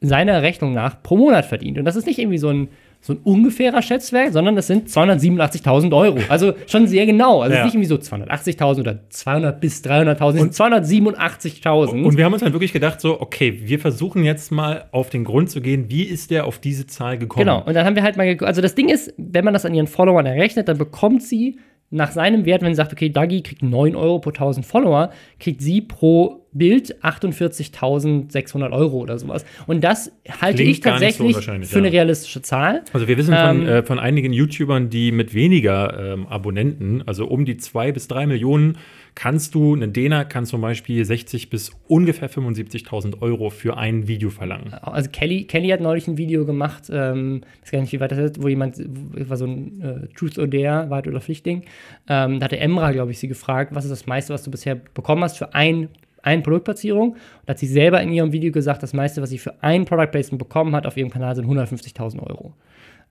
seiner Rechnung nach pro Monat verdient. Und das ist nicht irgendwie so ein so ein ungefährer Schätzwert, sondern das sind 287.000 Euro. Also schon sehr genau. Also ja. nicht irgendwie so 280.000 oder 200 bis 300.000, 287.000. Und wir haben uns dann wirklich gedacht, so, okay, wir versuchen jetzt mal auf den Grund zu gehen, wie ist der auf diese Zahl gekommen? Genau, und dann haben wir halt mal, also das Ding ist, wenn man das an ihren Followern errechnet, dann bekommt sie nach seinem Wert, wenn sie sagt, okay, Dagi kriegt 9 Euro pro 1000 Follower, kriegt sie pro Bild 48.600 Euro oder sowas. Und das halte Klingt ich tatsächlich so für eine realistische Zahl. Also wir wissen ähm, von, äh, von einigen YouTubern, die mit weniger ähm, Abonnenten, also um die 2 bis 3 Millionen, kannst du, einen Dena kann zum Beispiel 60 bis ungefähr 75.000 Euro für ein Video verlangen. Also Kelly, Kelly hat neulich ein Video gemacht, ähm, weiß gar nicht, wie weit das ist, wo jemand, war so ein äh, Truth or Dare, Wahrheit oder Pflichtding, ähm, da hatte Emra, glaube ich, sie gefragt, was ist das meiste, was du bisher bekommen hast für ein eine Produktplatzierung. Und hat sie selber in ihrem Video gesagt, das meiste, was sie für ein Product Placement bekommen hat auf ihrem Kanal, sind 150.000 Euro.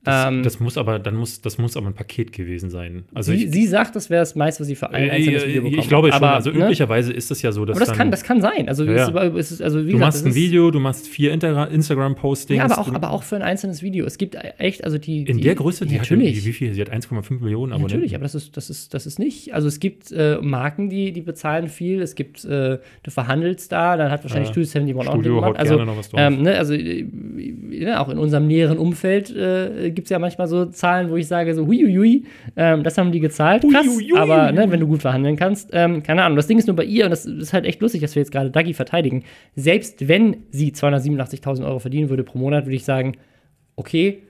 Das, ähm, das, muss aber, dann muss, das muss aber ein Paket gewesen sein. Also sie, ich, sie sagt, das wäre das meiste, was sie für ein einzelnes Video bekommt. Ich glaube schon. Aber, also ne? üblicherweise ist es ja so, dass. Aber das, dann, kann, das kann sein. Also, ja. Ist, ist, also du gesagt, machst ein Video, du machst vier Instagram-Postings. Ja, aber auch, aber auch für ein einzelnes Video. Es gibt echt, also die. In die, der Größe, die natürlich. hat wie viel? Sie hat 1,5 Millionen Abonnenten. Natürlich, aber das ist, das ist, das ist nicht. Also es gibt äh, Marken, die, die bezahlen viel. Es gibt, äh, du verhandelst da, dann hat wahrscheinlich ja. Studio 71 auch gemacht. Also, ähm, ne, also äh, auch in unserem näheren Umfeld äh, gibt es ja manchmal so Zahlen, wo ich sage, so huiuiui, ähm, das haben die gezahlt. Krass, Huiuiui. aber ne, wenn du gut verhandeln kannst, ähm, keine Ahnung. Das Ding ist nur bei ihr, und das ist halt echt lustig, dass wir jetzt gerade Dagi verteidigen. Selbst wenn sie 287.000 Euro verdienen würde pro Monat, würde ich sagen, okay,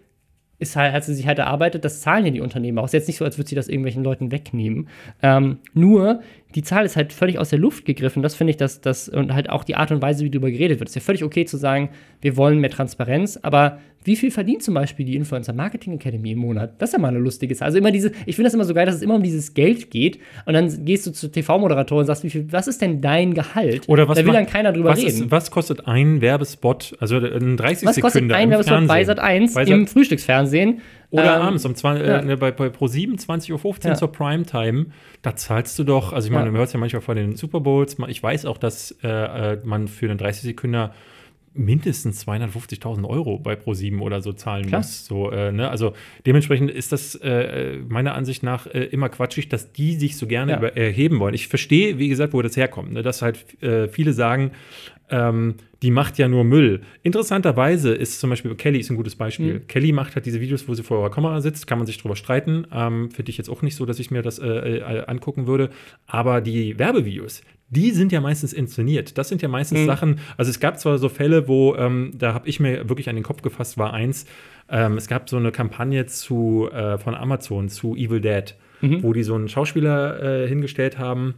ist halt, hat sie sich halt erarbeitet, das zahlen ja die Unternehmen auch. Ist jetzt nicht so, als würde sie das irgendwelchen Leuten wegnehmen. Ähm, nur, die Zahl ist halt völlig aus der Luft gegriffen. Das finde ich, dass das und halt auch die Art und Weise, wie darüber geredet wird. Es ist ja völlig okay zu sagen, wir wollen mehr Transparenz, aber wie viel verdient zum Beispiel die Influencer Marketing Academy im Monat? Das ist ja mal eine lustige Zahl. Also immer diese, ich finde das immer so geil, dass es immer um dieses Geld geht und dann gehst du zu TV-Moderatoren und sagst, wie viel, was ist denn dein Gehalt? Oder was da will dann keiner drüber was reden. Ist, was kostet ein Werbespot, also ein 30 was Sekunden kostet ein Werbespot bei Sat 1 im Frühstücksfernsehen? Oder ähm, abends um 20, äh, ja. äh, bei, bei Pro 7, 20.15 Uhr ja. zur Primetime, da zahlst du doch, also ich meine, ja. man hört es ja manchmal von den Super Bowls, ich weiß auch, dass äh, äh man für einen 30 Sekunden mindestens 250.000 Euro bei Pro7 oder so zahlen Klar. muss. So, äh, ne? Also dementsprechend ist das äh, meiner Ansicht nach äh, immer quatschig, dass die sich so gerne ja. erheben wollen. Ich verstehe, wie gesagt, wo das herkommt. Ne? Dass halt äh, viele sagen, ähm, die macht ja nur Müll. Interessanterweise ist zum Beispiel Kelly ist ein gutes Beispiel. Mhm. Kelly macht halt diese Videos, wo sie vor ihrer Kamera sitzt, kann man sich drüber streiten. Ähm, Finde ich jetzt auch nicht so, dass ich mir das äh, äh, angucken würde. Aber die Werbevideos, die sind ja meistens inszeniert. Das sind ja meistens mhm. Sachen, also es gab zwar so Fälle, wo, ähm, da habe ich mir wirklich an den Kopf gefasst, war eins, ähm, es gab so eine Kampagne zu, äh, von Amazon zu Evil Dead, mhm. wo die so einen Schauspieler äh, hingestellt haben,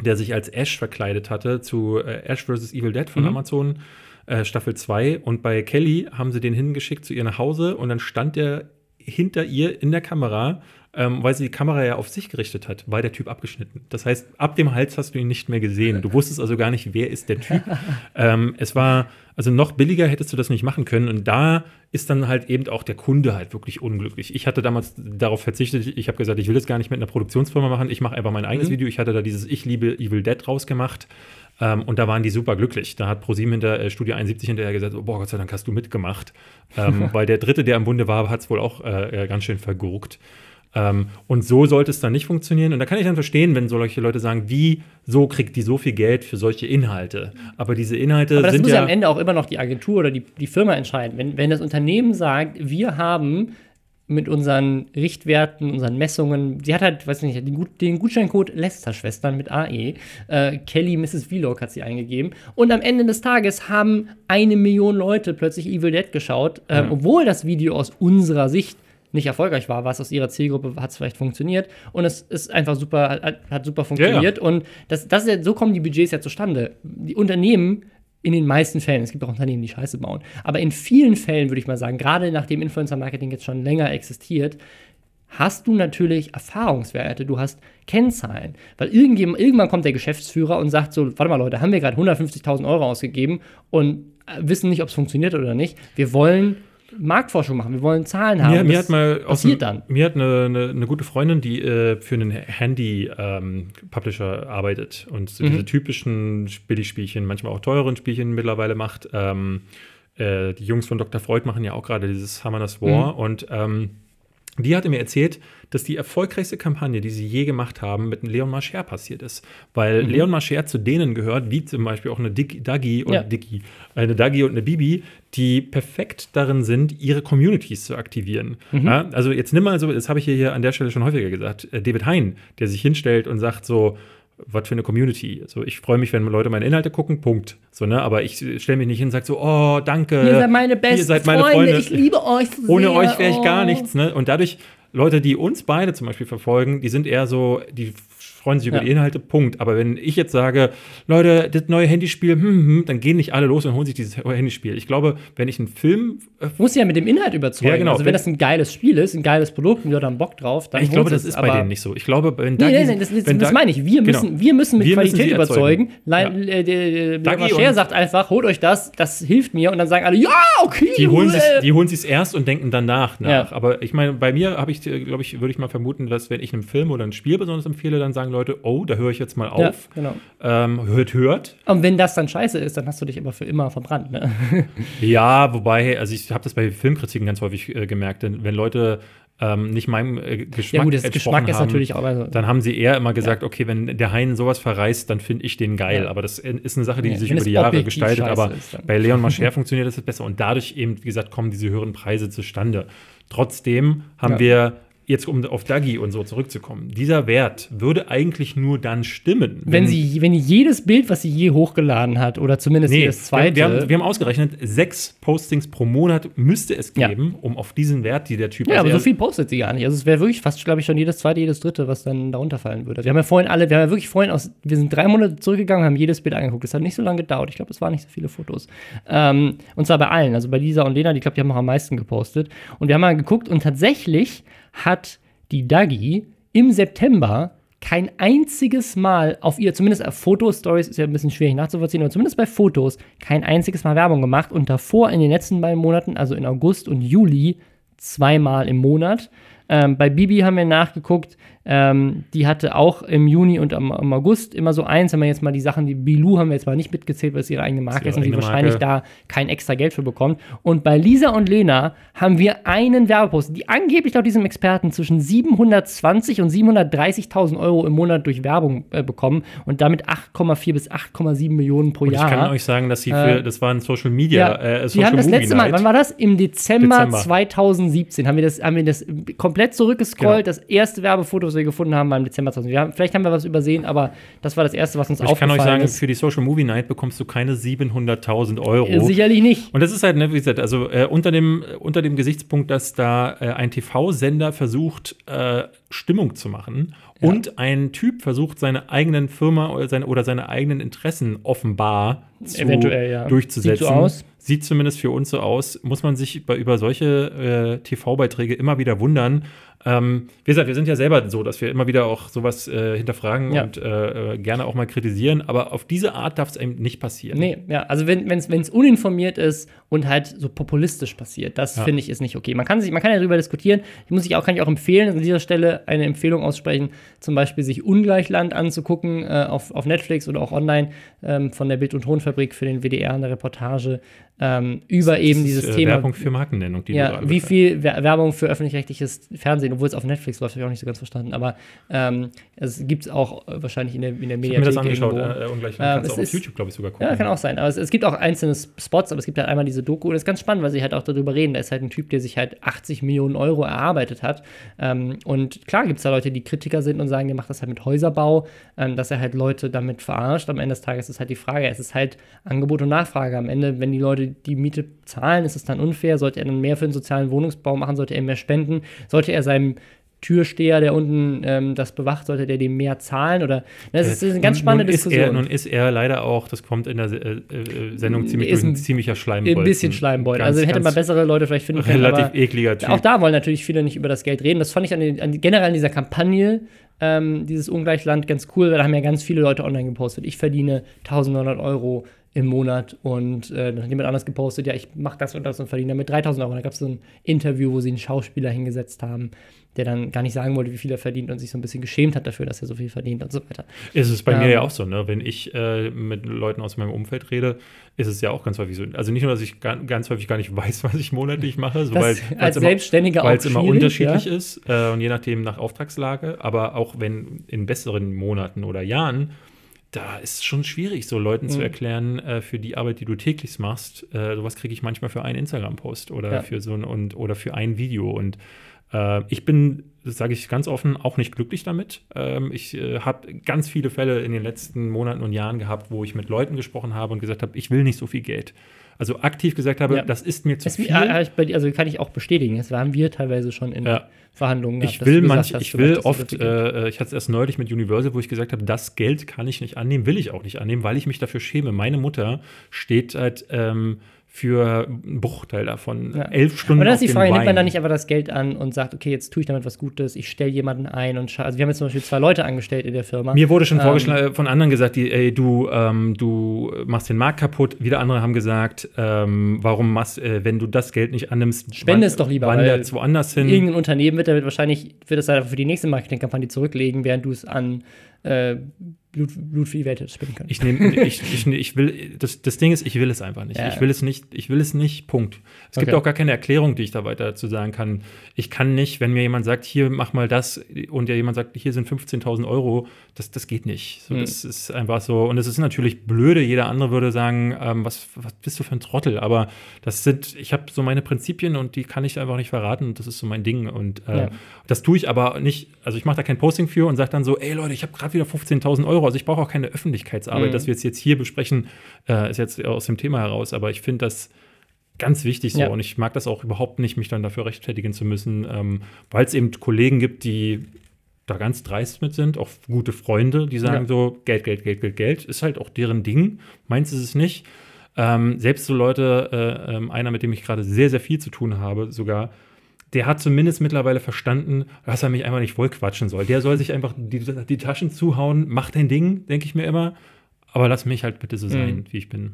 der sich als Ash verkleidet hatte, zu äh, Ash vs. Evil Dead von mhm. Amazon. Äh, Staffel 2 und bei Kelly haben sie den hingeschickt zu ihr nach Hause und dann stand er hinter ihr in der Kamera ähm, weil sie die Kamera ja auf sich gerichtet hat, war der Typ abgeschnitten. Das heißt, ab dem Hals hast du ihn nicht mehr gesehen. Du wusstest also gar nicht, wer ist der Typ. (laughs) ähm, es war, also noch billiger hättest du das nicht machen können. Und da ist dann halt eben auch der Kunde halt wirklich unglücklich. Ich hatte damals darauf verzichtet. Ich habe gesagt, ich will das gar nicht mit einer Produktionsfirma machen. Ich mache einfach mein eigenes mhm. Video. Ich hatte da dieses Ich liebe Evil Dead rausgemacht. Ähm, und da waren die super glücklich. Da hat ProSieben hinter äh, Studio 71 hinterher gesagt, oh, boah, Gott sei Dank hast du mitgemacht. ähm, (laughs) weil der Dritte, der im Bunde war, hat es wohl auch äh, ganz schön vergurkt. Ähm, und so sollte es dann nicht funktionieren. Und da kann ich dann verstehen, wenn solche Leute sagen, wie so kriegt die so viel Geld für solche Inhalte. Aber diese Inhalte Aber das sind muss ja, ja am Ende auch immer noch die Agentur oder die, die Firma entscheiden. Wenn, wenn das Unternehmen sagt, wir haben mit unseren Richtwerten, unseren Messungen. Sie hat halt, weiß nicht, den, den Gutscheincode Lester-Schwestern mit AE. Äh, Kelly Mrs. Vlog hat sie eingegeben. Und am Ende des Tages haben eine Million Leute plötzlich Evil Dead geschaut, äh, ja. obwohl das Video aus unserer Sicht nicht erfolgreich war, was aus ihrer Zielgruppe hat es vielleicht funktioniert und es ist einfach super, hat, hat super funktioniert ja, ja. und das, das ja, so kommen die Budgets ja zustande. Die Unternehmen in den meisten Fällen, es gibt auch Unternehmen, die Scheiße bauen, aber in vielen Fällen würde ich mal sagen, gerade nachdem Influencer-Marketing jetzt schon länger existiert, hast du natürlich Erfahrungswerte, du hast Kennzahlen. Weil irgendjemand, irgendwann kommt der Geschäftsführer und sagt so, warte mal Leute, haben wir gerade 150.000 Euro ausgegeben und äh, wissen nicht, ob es funktioniert oder nicht. Wir wollen Marktforschung machen, wir wollen Zahlen haben. Mir, mir hat mal aus passiert dem, dann. Mir hat eine, eine, eine gute Freundin, die äh, für einen Handy-Publisher arbeitet und so Mhm. diese typischen Billigspielchen, manchmal auch teuren Spielchen mittlerweile macht. Ähm, äh, die Jungs von Dr. Freud machen ja auch gerade dieses Mhm. War und ähm, die hatte mir erzählt, dass die erfolgreichste Kampagne, die sie je gemacht haben, mit Leon Marcher passiert ist. Weil Mhm. Leon Marcher zu denen gehört, wie zum Beispiel auch eine Dagi und Ja. Eine Dagi und eine Bibi, die perfekt darin sind, ihre Communities zu aktivieren. Mhm. Ja, also jetzt nimm mal so, das habe ich hier, hier an der Stelle schon häufiger gesagt, äh, David Hein, der sich hinstellt und sagt so, was für eine Community. Also ich freue mich, wenn Leute meine Inhalte gucken, Punkt. So, ne? Aber ich stelle mich nicht hin und sage so, oh, danke. Ihr seid meine besten seid meine Freunde, Freunde. ich liebe euch so Ohne sehr. euch wäre ich gar oh. nichts, ne? Und dadurch, Leute, die uns beide zum Beispiel verfolgen, die sind eher so, die freuen sich über Ja. die Inhalte, Punkt. Aber wenn ich jetzt sage, Leute, das neue Handyspiel, hm, hm, dann gehen nicht alle los und holen sich dieses (laughs) Handyspiel. Ich glaube, wenn ich einen Film äh, Muss ja mit dem Inhalt überzeugen. Ja, genau. Also wenn, Wenn- das ein geiles Spiel ist, ein geiles Produkt und die Leute haben Bock drauf, dann ich glaube, das ist bei denen nicht so. Ich glaube, wenn Nee, Dagi, nee, nee, das, das, das meine ich. Wir Genau. müssen, wir müssen mit Wir müssen Qualität erzeugen. überzeugen. Lein, Ja. äh, sagt einfach, holt euch das, das hilft mir. Und dann sagen alle, ja, okay. Die holen cool. sich erst und denken danach nach. Ja. Aber ich meine, bei mir habe ich, äh, glaube ich, würde ich mal vermuten, dass wenn ich einen Film oder ein Spiel besonders empfehle, dann sagen Leute, oh, da höre ich jetzt mal Ja, auf. genau. Ähm, hört, hört. Und wenn das dann scheiße ist, dann hast du dich aber für immer verbrannt. Ne? (laughs) Ja, wobei, also ich habe das bei Filmkritiken ganz häufig äh, gemerkt, denn wenn Leute ähm, nicht meinem äh, Geschmack Ja, gut, das Geschmack ist haben, natürlich auch. Also, dann haben sie eher immer gesagt, okay, wenn der Hein sowas verreißt, dann finde ich den geil. Ja. Aber das ist eine Sache, die Ja, sich über die Jahre gestaltet. scheiße Aber bei Leon Mascher (laughs) funktioniert das besser. Und dadurch eben, wie gesagt, kommen diese höheren Preise zustande. Trotzdem haben Ja. wir jetzt, um auf Dagi und so zurückzukommen, dieser Wert würde eigentlich nur dann stimmen. wenn, sie, wenn jedes Bild, was sie je hochgeladen hat, oder zumindest Nee, jedes wir, zweite. wir, haben, wir haben ausgerechnet, sechs Postings pro Monat müsste es Ja. geben, um auf diesen Wert, die der Typ ja, also aber so viel postet sie gar nicht. Also es wäre wirklich fast, glaube ich, schon jedes zweite, jedes dritte, was dann darunter fallen würde. Wir haben ja vorhin alle, wir haben ja wirklich vorhin aus, wir sind drei Monate zurückgegangen, haben jedes Bild angeguckt. Das hat nicht so lange gedauert. Ich glaube, es waren nicht so viele Fotos. Ähm, und zwar bei allen, also bei Lisa und Lena, die glaube, die haben noch am meisten gepostet. Und wir haben mal geguckt und tatsächlich hat die Dagi im September kein einziges Mal auf ihr, zumindest auf Fotostories ist ja ein bisschen schwierig nachzuvollziehen, aber zumindest bei Fotos kein einziges Mal Werbung gemacht und davor in den letzten beiden Monaten, also in August und Juli, zweimal im Monat. Ähm, bei Bibi haben wir nachgeguckt, ähm, die hatte auch im Juni und am, am August immer so eins. Wenn man jetzt mal die Sachen, die Bilou haben wir jetzt mal nicht mitgezählt, weil es ihre eigene Marke ihre ist und sie wahrscheinlich da kein extra Geld für bekommt. Und bei Lisa und Lena haben wir einen Werbepost, die angeblich laut diesem Experten zwischen 720 und 730.000 Euro im Monat durch Werbung äh, bekommen und damit 8,4 bis 8,7 Millionen pro Und ich Jahr. kann euch sagen, dass sie für, Äh, das war ein Social Media, Ja, äh, die Social haben das Movie letzte Mal, Night. wann war das? Im Dezember, Dezember. 2017 haben wir das, haben wir das komplett zurückgescrollt. Genau. Das erste Werbefoto, das wir gefunden haben, war im Dezember 2017. Wir haben, vielleicht haben wir was übersehen, aber das war das erste, was uns Ich kann aufgefallen euch sagen, ist. für die Social Movie Night bekommst du keine 700.000 Euro. Äh, Sicherlich nicht. Und das ist halt, ne, wie gesagt, also äh, unter, dem, unter dem Gesichtspunkt, dass da äh, ein TV-Sender versucht, äh, Stimmung zu machen und ein Typ versucht, seine eigenen Firma oder seine, oder seine eigenen Interessen offenbar zu, Eventuell, ja. durchzusetzen. Sieht so aus. Sieht zumindest für uns so aus. Muss man sich bei, über solche äh, TV-Beiträge immer wieder wundern. Ähm, wie gesagt, wir sind ja selber so, dass wir immer wieder auch sowas äh, hinterfragen Ja. und äh, gerne auch mal kritisieren. Aber auf diese Art darf es eben nicht passieren. Nee, ja, also wenn es uninformiert ist und halt so populistisch passiert, das Ja. finde ich ist nicht okay. Man kann, sich, man kann ja darüber diskutieren. Ich muss ich auch, kann ich auch empfehlen, an dieser Stelle eine Empfehlung aussprechen, zum Beispiel sich Ungleichland anzugucken äh, auf, auf Netflix oder auch online ähm, von der Bild- und Tonfabrik für den WDR eine Reportage ähm, über eben Das dieses ist, äh, Thema. Werbung für Markennennung, die Ja, wie viel Wer- Werbung für öffentlich-rechtliches Fernsehen, obwohl es auf Netflix läuft, habe ich auch nicht so ganz verstanden. Aber ähm, es gibt es auch äh, wahrscheinlich in der, in der Ich habe mir das Mediathek angeschaut, irgendwo. äh, und gleich Ähm, kannst du auch auf YouTube, glaube ich, sogar gucken. Ja, kann auch sein. Aber es, es gibt auch einzelne Spots, aber es gibt halt einmal diese Doku und das ist ganz spannend, weil sie halt auch darüber reden. Da ist halt ein Typ, der sich halt 80 Millionen Euro erarbeitet hat. Ähm, und klar gibt es da Leute, die Kritiker sind und sagen, der macht das halt mit Häuserbau, ähm, dass er halt Leute damit verarscht. Am Ende des Tages ist halt die Frage, es ist halt Angebot und Nachfrage. Am Ende, wenn die Leute die Miete zahlen, ist es dann unfair. Sollte er dann mehr für den sozialen Wohnungsbau machen, sollte er mehr spenden, sollte er seinem Türsteher, der unten ähm, das bewacht, sollte der dem mehr zahlen? Oder ne, das ist eine ganz spannende nun Diskussion. Ist er, nun ist er leider auch, das kommt in der äh, äh, Sendung ziemlich Ist ein ziemlicher Schleimbeutel. Ein bisschen Schleimbeutel. Ganz, Also hätte man bessere Leute vielleicht finden können. Relativ ekliger Typ. Auch da wollen natürlich viele nicht über das Geld reden. Das fand ich an den, an, generell an dieser Kampagne, ähm, dieses Ungleichland, ganz cool, weil da haben ja ganz viele Leute online gepostet. Ich verdiene 1900 Euro im Monat und äh, dann hat jemand anders gepostet, ja, ich mache das und das und verdiene damit 3000 Euro. Und da gab es so ein Interview, wo sie einen Schauspieler hingesetzt haben, der dann gar nicht sagen wollte, wie viel er verdient und sich so ein bisschen geschämt hat dafür, dass er so viel verdient und so weiter. Ist es bei Ähm, mir ja auch so, ne? Wenn ich äh, mit Leuten aus meinem Umfeld rede, ist es ja auch ganz häufig so. Also nicht nur, dass ich ga, ganz häufig gar nicht weiß, was ich monatlich mache, so, weil immer- es immer schwierig, unterschiedlich ja. ist äh, und je nachdem nach Auftragslage, aber auch wenn in besseren Monaten oder Jahren, da ist es schon schwierig, so Leuten zu Mhm. erklären, äh, für die Arbeit, die du täglich machst, äh, sowas kriege ich manchmal für einen Instagram-Post oder Ja. für so ein und oder für ein Video. Und äh, ich bin, sage ich ganz offen, auch nicht glücklich damit. Ähm, ich äh, habe ganz viele Fälle in den letzten Monaten und Jahren gehabt, wo ich mit Leuten gesprochen habe und gesagt habe, ich will nicht so viel Geld. Also aktiv gesagt habe, Ja. das ist mir zu Das, viel. äh, dir- also kann ich auch bestätigen. Das haben wir teilweise schon in Ja. Verhandlungen gehabt, Ich will manch, hast, ich will oft, Geld. äh, ich hatte es erst neulich mit Universal, wo ich gesagt habe, das Geld kann ich nicht annehmen, will ich auch nicht annehmen, weil ich mich dafür schäme. Meine Mutter steht halt ähm, für einen Bruchteil davon. Ja. Elf Stunden. Und dann ist die Frage, nimmt man da nicht einfach das Geld an und sagt, okay, jetzt tue ich damit was Gutes, ich stelle jemanden ein und also wir haben jetzt zum Beispiel zwei Leute angestellt in der Firma. Mir wurde schon Ähm, vorgeschlagen, von anderen gesagt, die, ey, du, ähm, du machst den Markt kaputt. Wieder andere haben gesagt, ähm, warum machst, äh, wenn du das Geld nicht annimmst, Spende es doch lieber, Wandert woanders hin. Irgendein Unternehmen wird damit wahrscheinlich, wird es einfach für die nächste Marketingkampagne zurücklegen, während du es an äh, Blut, Blut für die Welt hättest spenden können. Ich nehme, ich, ich, ich will, das, das Ding ist, ich will es einfach nicht. Ja. Ich will es nicht, ich will es nicht, Punkt. Es gibt Okay. auch gar keine Erklärung, die ich da weiter dazu sagen kann. Ich kann nicht, wenn mir jemand sagt, hier, mach mal das und ja jemand sagt, hier sind 15.000 Euro, das, das geht nicht. So, Hm. Das ist einfach so. Und es ist natürlich blöde, jeder andere würde sagen, ähm, was, was bist du für ein Trottel? Aber das sind, ich habe so meine Prinzipien und die kann ich einfach nicht verraten und das ist so mein Ding. Und äh, Ja. das tue ich aber nicht, also ich mache da kein Posting für und sage dann so, ey Leute, ich habe gerade wieder 15.000 Euro. Also ich brauche auch keine Öffentlichkeitsarbeit, Mhm. dass wir jetzt, jetzt hier besprechen, äh, ist jetzt aus dem Thema heraus, aber ich finde das ganz wichtig so Ja. und ich mag das auch überhaupt nicht, mich dann dafür rechtfertigen zu müssen, ähm, weil es eben Kollegen gibt, die da ganz dreist mit sind, auch gute Freunde, die sagen Ja. so, Geld, Geld, Geld, Geld, Geld, ist halt auch deren Ding, meins ist es nicht. Ähm, selbst so Leute, äh, ähm, einer, mit dem ich gerade sehr, sehr viel zu tun habe, sogar, der hat zumindest mittlerweile verstanden, dass er mich einfach nicht vollquatschen soll. Der soll sich einfach die, die Taschen zuhauen, mach dein Ding, denke ich mir immer. Aber lass mich halt bitte so sein, Mhm. wie ich bin.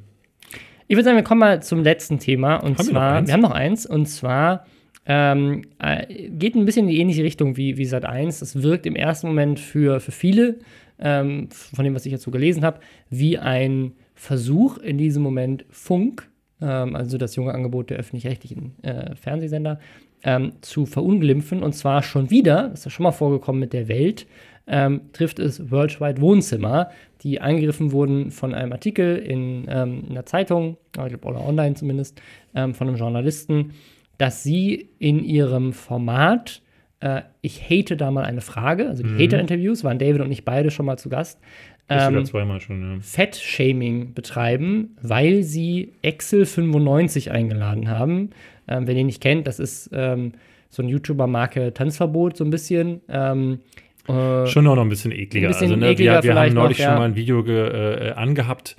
Ich würde sagen, wir kommen mal zum letzten Thema. Und Haben wir zwar, eins? wir haben noch eins. Und zwar ähm, äh, geht ein bisschen in die ähnliche Richtung wie, wie Sat 1. Das wirkt im ersten Moment für, für viele, ähm, von dem, was ich so gelesen habe, wie ein Versuch in diesem Moment Funk, ähm, also das junge Angebot der öffentlich-rechtlichen äh, Fernsehsender, ähm, zu verunglimpfen. Und zwar schon wieder, das ist ja schon mal vorgekommen mit der Welt, ähm, trifft es Worldwide Wohnzimmer, die angegriffen wurden von einem Artikel in, ähm, in der Zeitung, ich glaube, oder online zumindest, ähm, von einem Journalisten, dass sie in ihrem Format, äh, ich hate da mal eine Frage, also die Mhm. Hater-Interviews, waren David und ich beide schon mal zu Gast, ähm, zweimal schon, ja. Fett-Shaming betreiben, weil sie Excel 95 eingeladen haben. Ähm, wer den nicht kennt, das ist ähm, so ein YouTuber-Marke Tanzverbot, so ein bisschen. Ähm, äh, Schon auch noch ein bisschen ekliger. Ein bisschen also, ne, ekliger wir, wir haben neulich noch, ja. schon mal ein Video ge, äh, angehabt.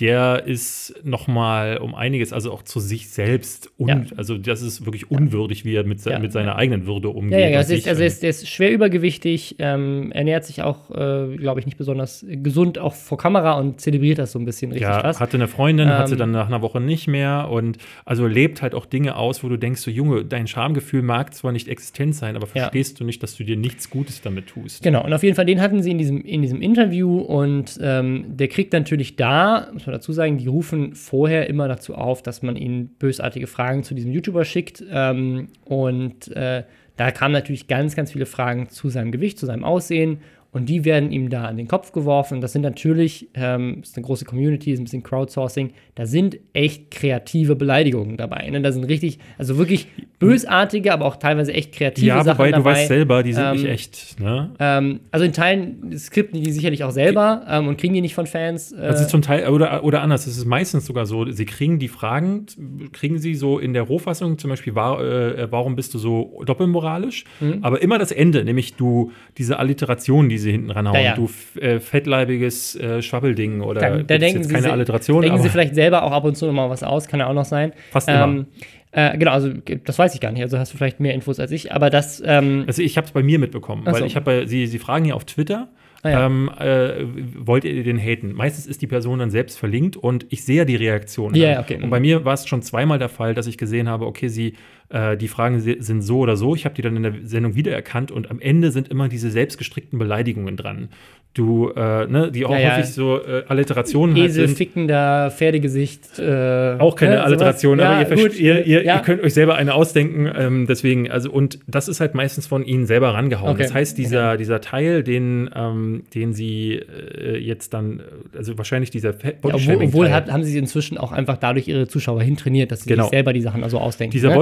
Der ist noch mal um einiges, also auch zu sich selbst. Ja. Also, das ist wirklich unwürdig, wie er mit, se Ja. mit seiner eigenen Würde umgeht. Ja, ja, also, ist, also er ist, der ist schwer übergewichtig, ähm, ernährt sich auch, äh, glaube ich, nicht besonders gesund, auch vor Kamera und zelebriert das so ein bisschen richtig ja, krass. hatte eine Freundin, hat sie Ähm, dann nach einer Woche nicht mehr und also lebt halt auch Dinge aus, wo du denkst, so Junge, dein Schamgefühl mag zwar nicht existent sein, aber Ja. verstehst du nicht, dass du dir nichts Gutes damit tust. Genau, und auf jeden Fall, den hatten sie in diesem, in diesem Interview und ähm, der kriegt natürlich da, muss man dazu sagen, die rufen vorher immer dazu auf, dass man ihnen bösartige Fragen zu diesem YouTuber schickt. Ähm, und äh, da kamen natürlich ganz, ganz viele Fragen zu seinem Gewicht, zu seinem Aussehen. Und die werden ihm da an den Kopf geworfen. Das sind natürlich, ähm, ist eine große Community, ist ein bisschen Crowdsourcing. Da sind echt kreative Beleidigungen dabei. Ne? Da sind richtig, also wirklich bösartige, aber auch teilweise echt kreative ja, Sachen wobei dabei. du weißt selber, die sind Ähm, nicht echt. Ne? Ähm, also in Teilen skripten die sicherlich auch selber ähm, und kriegen die nicht von Fans. Äh, Das ist zum Teil, oder, oder anders, es ist meistens sogar so, sie kriegen die Fragen, kriegen sie so in der Rohfassung, zum Beispiel, war, äh, warum bist du so doppelmoralisch? Mhm. Aber immer das Ende, nämlich du, diese Alliteration, die sie hinten ranhauen, Ja, ja. du äh, fettleibiges äh, Schwabbelding oder da, da denken, jetzt sie, keine se- Alliteration, denken sie vielleicht selber auch ab und zu noch mal was aus, kann ja auch noch sein. Fast immer. ähm, äh, genau, also das weiß ich gar nicht. Also hast du vielleicht mehr Infos als ich, aber das. Ähm, Also ich habe es bei mir mitbekommen, Ach weil so. ich habe, sie, sie fragen ja auf Twitter, Ah ja. ähm, äh, wollt ihr den haten? Meistens ist die Person dann selbst verlinkt und ich sehe ja die Reaktion. Ja, okay. Und bei mir war es schon zweimal der Fall, dass ich gesehen habe, okay, sie, äh, die Fragen sind so oder so. Ich habe die dann in der Sendung wiedererkannt und am Ende sind immer diese selbstgestrickten Beleidigungen dran. Du, äh, ne, die auch Ja, ja. häufig so äh, Alliterationen halt Esel, sind. fickender Pferdegesicht. Äh, Auch keine ne. Alliteration, Ja, aber ihr, versteht- gut. ihr, ihr, ihr könnt euch selber eine ausdenken. Ähm, deswegen, also, und das ist halt meistens von ihnen selber rangehauen. Okay. Das heißt, dieser, dieser Teil, den, ähm, den sie äh, jetzt dann, also wahrscheinlich dieser Ja, obwohl, obwohl hat, haben sie inzwischen auch einfach dadurch ihre Zuschauer hintrainiert, dass sie Genau. sich selber die Sachen also ausdenken. Dieser ne?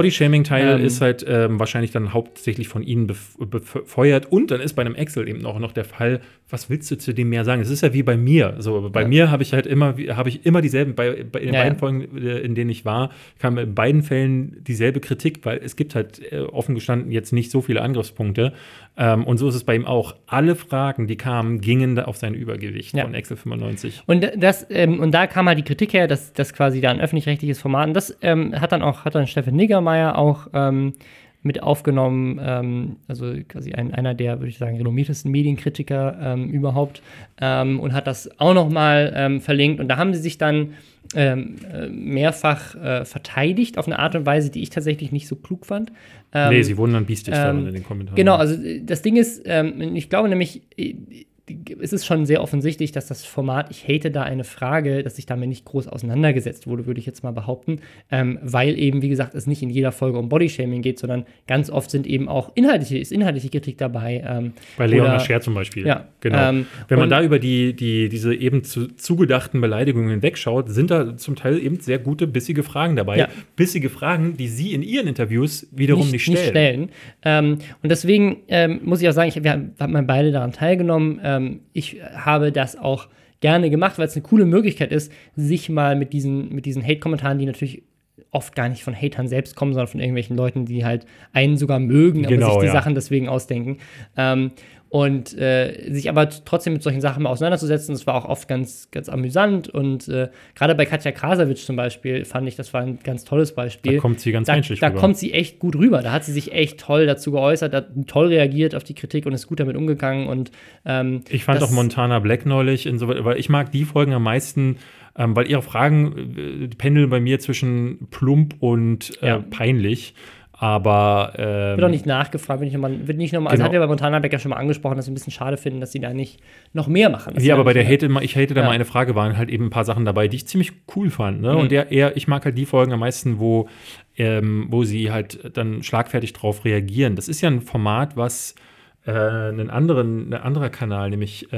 Bodyshaming-Teil Ähm. ist halt ähm, wahrscheinlich dann hauptsächlich von ihnen bef befeuert. Und dann ist bei einem Excel eben auch noch der Fall, was willst du zu dem mehr sagen? Es ist ja wie bei mir. So, bei Ja. mir habe ich halt immer, habe ich immer dieselben, bei, bei in den Ja, beiden ja. Folgen, äh, in denen ich war, kam in beiden Fällen dieselbe Kritik, weil es gibt halt äh, offen gestanden jetzt nicht so viele Angriffspunkte. Ähm, und so ist es bei ihm auch. Alle Fragen, die kamen, gingen da auf sein Übergewicht Ja. von Excel 95. Und das, ähm, und da kam halt die Kritik her, dass das quasi da ein öffentlich-rechtliches Format, und das ähm, hat dann auch, hat dann Steffen Niggermeier auch ähm, mit aufgenommen, ähm, also quasi ein, einer der, würde ich sagen, renommiertesten Medienkritiker ähm, überhaupt, ähm, und hat das auch noch mal ähm, verlinkt. Und da haben sie sich dann ähm, äh, mehrfach äh, verteidigt auf eine Art und Weise, die ich tatsächlich nicht so klug fand. Ähm, nee, sie wurden dann biestig ähm, in den Kommentaren. Genau, also äh, das Ding ist, ähm, ich glaube nämlich, äh, es ist schon sehr offensichtlich, dass das Format, ich hate da eine Frage, dass sich damit nicht groß auseinandergesetzt wurde, würde ich jetzt mal behaupten, ähm, weil eben, wie gesagt, es nicht in jeder Folge um Bodyshaming geht, sondern ganz oft sind eben auch inhaltliche, ist inhaltliche Kritik dabei. Ähm, Bei Leon oder- Ascher zum Beispiel. Ja, genau. ähm, Wenn man da über die, die, diese eben zu, zugedachten Beleidigungen hinwegschaut, sind da zum Teil eben sehr gute, bissige Fragen dabei. Ja. Bissige Fragen, die Sie in Ihren Interviews wiederum nicht, stellen. stellen. Ähm, und deswegen ähm, muss ich auch sagen, ich, wir haben beide daran teilgenommen. Ähm, ich habe das auch gerne gemacht, weil es eine coole Möglichkeit ist, sich mal mit diesen, mit diesen Hate-Kommentaren, die natürlich oft gar nicht von Hatern selbst kommen, sondern von irgendwelchen Leuten, die halt einen sogar mögen, aber Genau, sich die ja. Sachen deswegen ausdenken. Ähm, und äh, sich aber trotzdem mit solchen Sachen mal auseinanderzusetzen, das war auch oft ganz, ganz amüsant. Und äh, gerade bei Katja Krasavitsch zum Beispiel fand ich, das war ein ganz tolles Beispiel Da kommt sie ganz da, menschlich da rüber. kommt sie echt gut rüber. Da hat sie sich echt toll dazu geäußert, hat toll reagiert auf die Kritik und ist gut damit umgegangen. Und ähm, Ich fand auch Montana Black neulich, insoweit, weil ich mag die Folgen am meisten, ähm, weil ihre Fragen äh, pendeln bei mir zwischen plump und äh, Ja. peinlich. Aber ähm, wird auch nicht nachgefragt, wird nicht nochmal, wird nicht nochmal, also Genau. hat ja bei Montana Becker schon mal angesprochen, dass sie ein bisschen schade finden, dass sie da nicht noch mehr machen. Ja, aber bei der Hate, ich hate da Ja. mal eine Frage, waren halt eben ein paar Sachen dabei, die ich ziemlich cool fand. Ne? Mhm. Und der eher, ich mag halt die Folgen am meisten, wo, ähm, wo sie halt dann schlagfertig drauf reagieren. Das ist ja ein Format, was äh, einen anderen, ein anderer Kanal, nämlich, äh,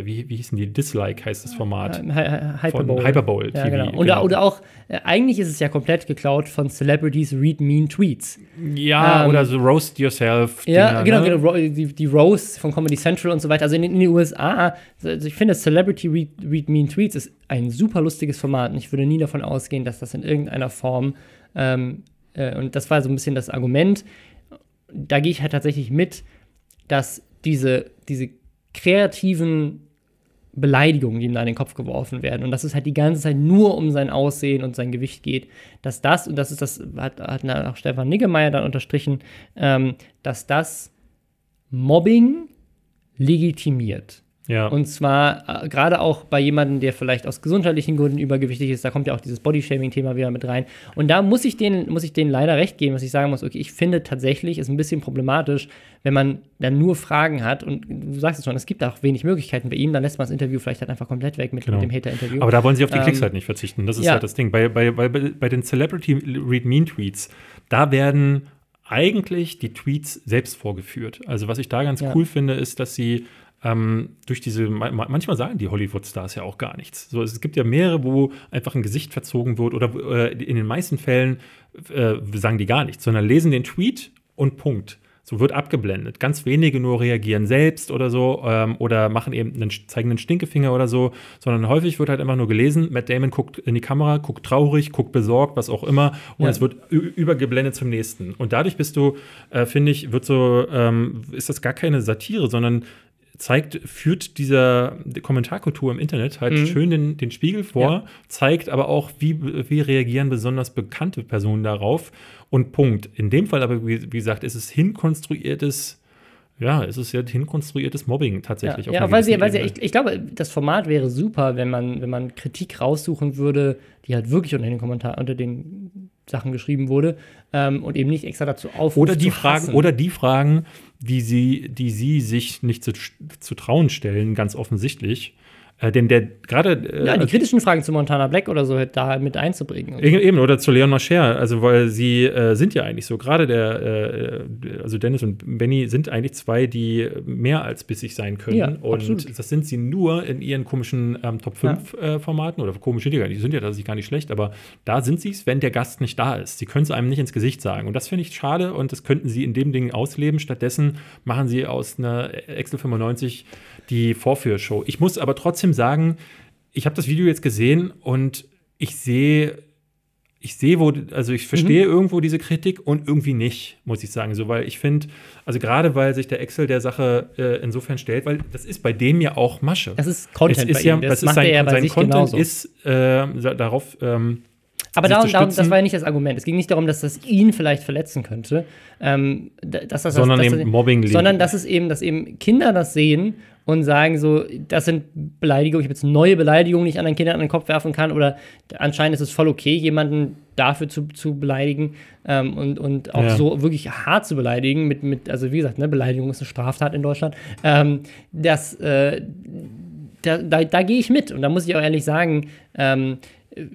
äh, wie, wie hießen die? Dislike heißt das Format. Hy- Hy- Hyperbowl. Von Hyperbowl Ja, TV, genau. Oder, genau. oder auch, äh, eigentlich ist es ja komplett geklaut von Celebrities Read Mean Tweets. Ja, Ähm, oder so Roast Yourself. Ja, Dinger, genau, genau, die, die Rose von Comedy Central und so weiter. Also in, in den USA, also ich finde, Celebrity Read, Read Mean Tweets ist ein super lustiges Format und ich würde nie davon ausgehen, dass das in irgendeiner Form, ähm, äh, und das war so ein bisschen das Argument, da gehe ich halt tatsächlich mit, dass diese, diese kreativen Beleidigungen, die ihm da in den Kopf geworfen werden, und dass es halt die ganze Zeit nur um sein Aussehen und sein Gewicht geht, dass das, und das ist das, hat, hat auch Stefan Niggemeier dann unterstrichen, ähm, dass das Mobbing legitimiert. Ja. Und zwar äh, gerade auch bei jemandem, der vielleicht aus gesundheitlichen Gründen übergewichtig ist, da kommt ja auch dieses Bodyshaming-Thema wieder mit rein. Und da muss ich denen, muss ich denen leider recht geben, dass ich sagen muss, okay, ich finde tatsächlich, ist ein bisschen problematisch, wenn man dann nur Fragen hat und du sagst es schon, es gibt auch wenig Möglichkeiten bei ihm, dann lässt man das Interview vielleicht halt einfach komplett weg mit, Genau. mit dem Hater-Interview. Aber da wollen sie auf die Ähm, Klicks halt nicht verzichten. Das ist ja. halt das Ding. Bei, bei, bei, bei den Celebrity Read Mean Tweets, da werden eigentlich die Tweets selbst vorgeführt. Also was ich da ganz Ja. cool finde, ist, dass sie ähm, durch diese, manchmal sagen die Hollywood-Stars ja auch gar nichts. So, es gibt ja mehrere, wo einfach ein Gesicht verzogen wird oder äh, in den meisten Fällen äh, sagen die gar nichts, sondern lesen den Tweet und Punkt. So wird abgeblendet. Ganz wenige nur reagieren selbst oder so ähm, oder machen eben einen, zeigen einen Stinkefinger oder so, sondern häufig wird halt einfach nur gelesen. Matt Damon guckt in die Kamera, guckt traurig, guckt besorgt, was auch immer und ja. es wird übergeblendet zum nächsten. Und dadurch bist du, äh, finde ich, wird so, ähm, ist das gar keine Satire, sondern zeigt, führt dieser Kommentarkultur im Internet halt mhm. schön den, den Spiegel vor, ja. zeigt aber auch, wie, wie reagieren besonders bekannte Personen darauf und Punkt. In dem Fall aber, wie, wie gesagt, ist es hinkonstruiertes ja, es ist ja hinkonstruiertes Mobbing tatsächlich. Ja, ja weil sie, weil sie, ich, ich, glaube, das Format wäre super, wenn man, wenn man Kritik raussuchen würde, die halt wirklich unter den Kommentaren, unter den Sachen geschrieben wurde ähm, und eben nicht extra dazu aufruft. Oder die Fragen, oder die Fragen, die sie, die sie sich nicht zu, zu trauen stellen, ganz offensichtlich. Äh, denn der gerade. Äh, ja, die kritischen Fragen zu Montana Black oder so halt da mit einzubringen. Eben, oder zu Leon Mascher. Also, weil sie äh, sind ja eigentlich so. Gerade der, äh, also Dennis und Benny sind eigentlich zwei, die mehr als bissig sein können. Ja, und absolut. das sind sie nur in ihren komischen ähm, Top 5 ja. Äh, Formaten oder komische Dinge. Die sind ja tatsächlich gar nicht schlecht, aber da sind sie es, wenn der Gast nicht da ist. Sie können es einem nicht ins Gesicht sagen. Und das finde ich schade und das könnten sie in dem Ding ausleben. Stattdessen machen sie aus einer Excel 95 die Vorführshow. Ich muss aber trotzdem sagen, ich habe das Video jetzt gesehen und ich sehe, ich sehe, wo, also ich verstehe mhm. irgendwo diese Kritik und irgendwie nicht, muss ich sagen. So, weil ich finde, also gerade weil sich der Excel der Sache äh, insofern stellt, weil das ist bei dem ja auch Masche. Das ist Content. Es ist ja, das, das ist sein, ja sein Content genauso. ist äh, darauf. Ähm, aber darum, darum, das war ja nicht das Argument. Es ging nicht darum, dass das ihn vielleicht verletzen könnte, ähm, dass das, sondern dass, eben Mobbing, sondern dass es eben, dass eben Kinder das sehen und sagen so, das sind Beleidigungen, ich habe jetzt neue Beleidigungen, die ich anderen Kindern an den Kopf werfen kann oder anscheinend ist es voll okay, jemanden dafür zu, zu beleidigen ähm, und, und auch ja. so wirklich hart zu beleidigen, mit, mit, also wie gesagt, ne, Beleidigung ist eine Straftat in Deutschland, ähm, das, äh, da, da, da gehe ich mit und da muss ich auch ehrlich sagen, ähm,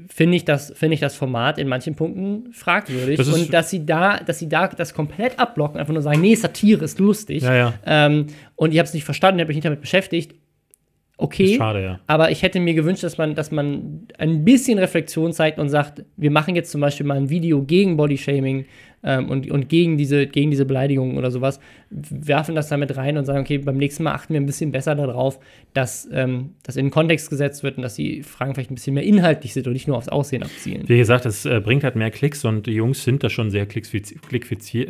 finde ich, das, find ich das Format in manchen Punkten fragwürdig. Das und dass sie da, dass sie da das komplett abblocken, einfach nur sagen, nee, Satire ist lustig. Ja, ja. Ähm, und ich habe es nicht verstanden, ich habe mich nicht damit beschäftigt. Okay, schade, ja. aber ich hätte mir gewünscht, dass man, dass man ein bisschen Reflexion zeigt und sagt, wir machen jetzt zum Beispiel mal ein Video gegen Bodyshaming ähm, und, und gegen, diese, gegen diese Beleidigungen oder sowas, werfen das damit rein und sagen, okay, beim nächsten Mal achten wir ein bisschen besser darauf, dass ähm, das in den Kontext gesetzt wird und dass die Fragen vielleicht ein bisschen mehr inhaltlich sind und nicht nur aufs Aussehen abzielen. Wie gesagt, es äh, bringt halt mehr Klicks und die Jungs sind da schon sehr klickfixiert.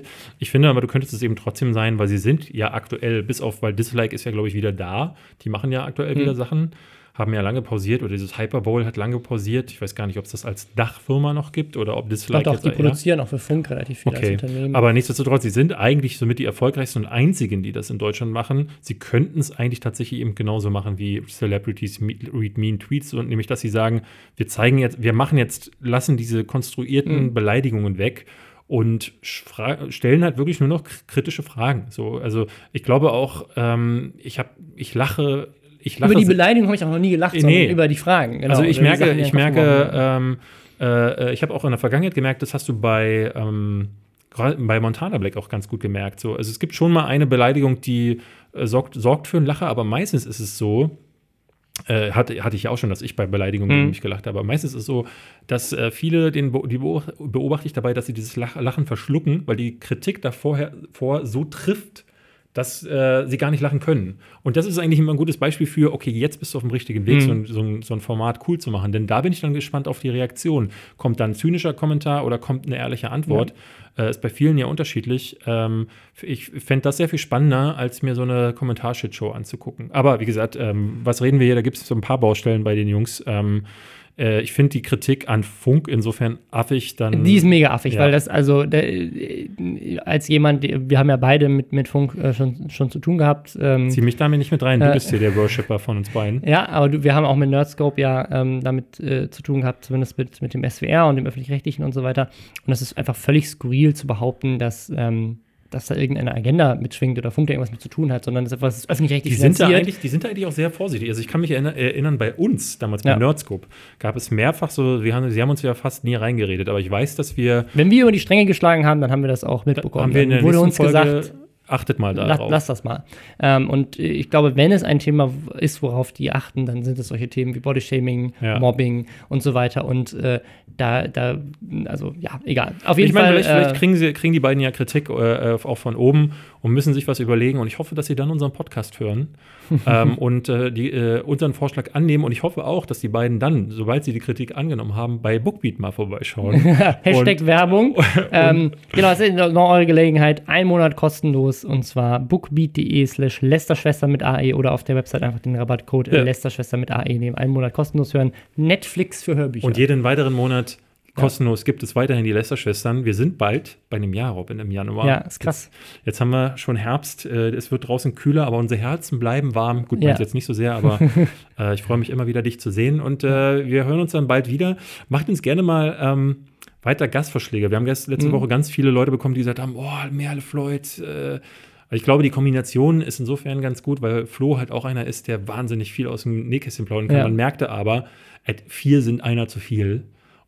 Äh, ich finde aber, du könntest es eben trotzdem sein, weil sie sind ja aktuell, bis auf, weil Dislike ist ja, glaube ich, wieder da. Die machen ja aktuell mhm. wieder Sachen haben ja lange pausiert oder dieses Hyperbowl hat lange pausiert. Ich weiß gar nicht, ob es das als Dachfirma noch gibt oder ob das vielleicht. Doch, doch die produzieren auch für Funk relativ viel okay. als Unternehmen. Aber nichtsdestotrotz, sie sind eigentlich somit die erfolgreichsten und einzigen, die das in Deutschland machen. Sie könnten es eigentlich tatsächlich eben genauso machen wie Celebrities Read Mean Tweets und nämlich, dass sie sagen, wir zeigen jetzt, wir machen jetzt, lassen diese konstruierten mhm. Beleidigungen weg und stellen halt wirklich nur noch kritische Fragen. So, also ich glaube auch, ähm, ich habe, ich lache ich lache. Über die Beleidigung habe ich auch noch nie gelacht, nee. über die Fragen. Genau. Also ich merke, Sachen, ich merke, ähm, äh, ich habe auch in der Vergangenheit gemerkt, das hast du bei, ähm, bei Montana Black auch ganz gut gemerkt. So. Also es gibt schon mal eine Beleidigung, die äh, sorgt, sorgt für einen Lacher, aber meistens ist es so, äh, hatte, hatte ich ja auch schon, dass ich bei Beleidigungen mhm. mich gelacht habe. Aber meistens ist es so, dass äh, viele, den, die beobachte ich dabei, dass sie dieses Lachen verschlucken, weil die Kritik davor vor so trifft, dass äh, sie gar nicht lachen können. Und das ist eigentlich immer ein gutes Beispiel für, okay, jetzt bist du auf dem richtigen Weg, mhm. so, ein, so, ein, Format cool zu machen. Denn da bin ich dann gespannt auf die Reaktion. Kommt dann ein zynischer Kommentar oder kommt eine ehrliche Antwort? Ja. Äh, ist bei vielen ja unterschiedlich. Ähm, ich fände das sehr viel spannender, als mir so eine Kommentarshitshow anzugucken. Aber wie gesagt, ähm, was reden wir hier? Da gibt es so ein paar Baustellen bei den Jungs. Ähm, äh, ich finde die Kritik an Funk insofern affig dann. Die ist mega affig, ja. weil das also der, äh, als jemand, wir haben ja beide mit, mit Funk äh, schon, schon zu tun gehabt. Ähm, Zieh mich damit nicht mit rein, du bist hier der Worshipper von uns beiden. Ja, aber du, wir haben auch mit Nerdscope ja ähm, damit zu tun gehabt, zumindest mit, mit dem SWR und dem Öffentlich-Rechtlichen und so weiter. Und es ist einfach völlig skurril zu behaupten, dass ähm, dass da irgendeine Agenda mitschwingt oder Funk irgendwas mit zu tun hat, sondern das ist etwas öffentlich-rechtlich die sind da eigentlich, Die sind da eigentlich auch sehr vorsichtig. Also ich kann mich erinnern, erinnern bei uns, damals bei ja. Nerdscope, gab es mehrfach so, wir haben, sie haben uns ja fast nie reingeredet, aber ich weiß, dass wir Wenn wir über die Stränge geschlagen haben, dann haben wir das auch mitbekommen. Haben wir in der wurde uns Folge, gesagt, achtet mal darauf. lass das mal. Ähm, und ich glaube, wenn es ein Thema ist, worauf die achten, dann sind es solche Themen wie Bodyshaming, Ja. Mobbing und so weiter. Und äh, da, da, also ja, egal. Auf jeden ich meine, Fall. vielleicht, vielleicht äh, kriegen, sie, kriegen die beiden ja Kritik äh, auch von oben und müssen sich was überlegen. Und ich hoffe, dass sie dann unseren Podcast hören (laughs) ähm, und äh, die, äh, unseren Vorschlag annehmen. Und ich hoffe auch, dass die beiden dann, sobald sie die Kritik angenommen haben, bei Bookbeat mal vorbeischauen. (laughs) Hashtag Und- Werbung. (laughs) ähm, genau, das ist noch eure Gelegenheit. Ein Monat kostenlos und zwar bookbeat.de slash Lästerschwester mit AE oder auf der Website einfach den Rabattcode Ja. Lästerschwester mit AE nehmen. Einen Monat kostenlos hören. Netflix für Hörbücher. Und jeden weiteren Monat kostenlos gibt es weiterhin die Lester-Schwestern. Wir sind bald bei einem Jahr, Robin, im Januar. ja, ist krass. Jetzt, jetzt haben wir schon Herbst. Äh, es wird draußen kühler, aber unsere Herzen bleiben warm. Gut, Ja. meins jetzt nicht so sehr, aber (laughs) äh, ich freue mich immer wieder, dich zu sehen. Und äh, wir hören uns dann bald wieder. Macht uns gerne mal ähm, weiter Gastvorschläge. Wir haben letzte Mhm. Woche ganz viele Leute bekommen, die gesagt haben: Oh, Merle Floyd. Äh, ich glaube, die Kombination ist insofern ganz gut, weil Flo halt auch einer ist, der wahnsinnig viel aus dem Nähkästchen plaudern kann. Ja. Man merkte aber, vier sind einer zu viel.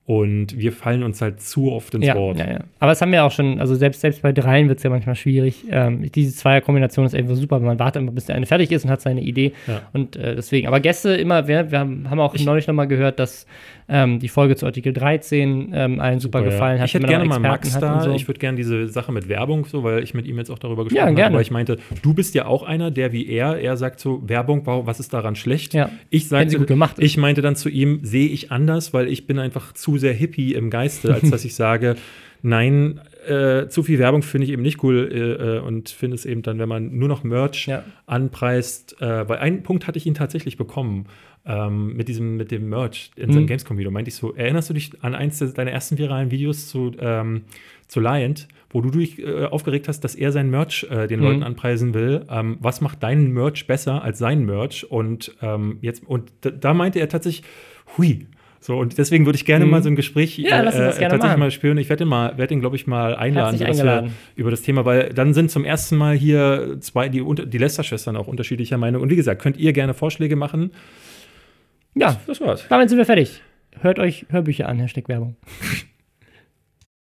Und wir fallen uns halt zu oft ins Ja, Wort. ja, ja. Aber es haben wir auch schon, also selbst, selbst bei dreien wird es ja manchmal schwierig. Ähm, diese Zweierkombination ist einfach super, weil man wartet immer, bis der eine fertig ist und hat seine Idee. Ja. Und äh, deswegen, aber Gäste immer, wir, wir haben, haben auch neulich nochmal gehört, dass ähm, die Folge zu Artikel 13 ähm, allen super, Ja. gefallen hat. Ich hätte gerne mal Max da. So. Ich würde gerne diese Sache mit Werbung, so, weil ich mit ihm jetzt auch darüber gesprochen Ja, habe. gerne. Weil ich meinte, du bist ja auch einer, der wie er, er sagt so, Werbung, wow, was ist daran schlecht? Ja. Ich sagte, gut gemacht ist. ich meinte dann zu ihm, sehe ich anders, weil ich bin einfach zu sehr Hippie im Geiste, als dass ich (laughs) sage, nein, äh, zu viel Werbung finde ich eben nicht cool äh, äh, und finde es eben dann, wenn man nur noch Merch Ja. anpreist, äh, weil einen Punkt hatte ich ihn tatsächlich bekommen ähm, mit diesem mit dem Merch in seinem Mhm. Gamescom-Video. Meinte ich so, erinnerst du dich an eins deiner ersten viralen Videos zu, ähm, zu Lion, wo du dich äh, aufgeregt hast, dass er sein Merch äh, den Mhm. Leuten anpreisen will? Ähm, was macht deinen Merch besser als sein Merch? Und ähm, jetzt, und da, da meinte er tatsächlich, hui. So, und deswegen würde ich gerne Mhm. mal so ein Gespräch Ja, gerne tatsächlich machen. mal spüren. Ich werde ihn mal, werde ihn, glaube ich, mal einladen, sodass wir eingeladen. über das Thema, weil dann sind zum ersten Mal hier zwei, die, die Lester-Schwestern auch unterschiedlicher Meinung. Und wie gesagt, könnt ihr gerne Vorschläge machen. Ja, Das war's. damit sind wir fertig. Hört euch Hörbücher an, Hashtag Werbung.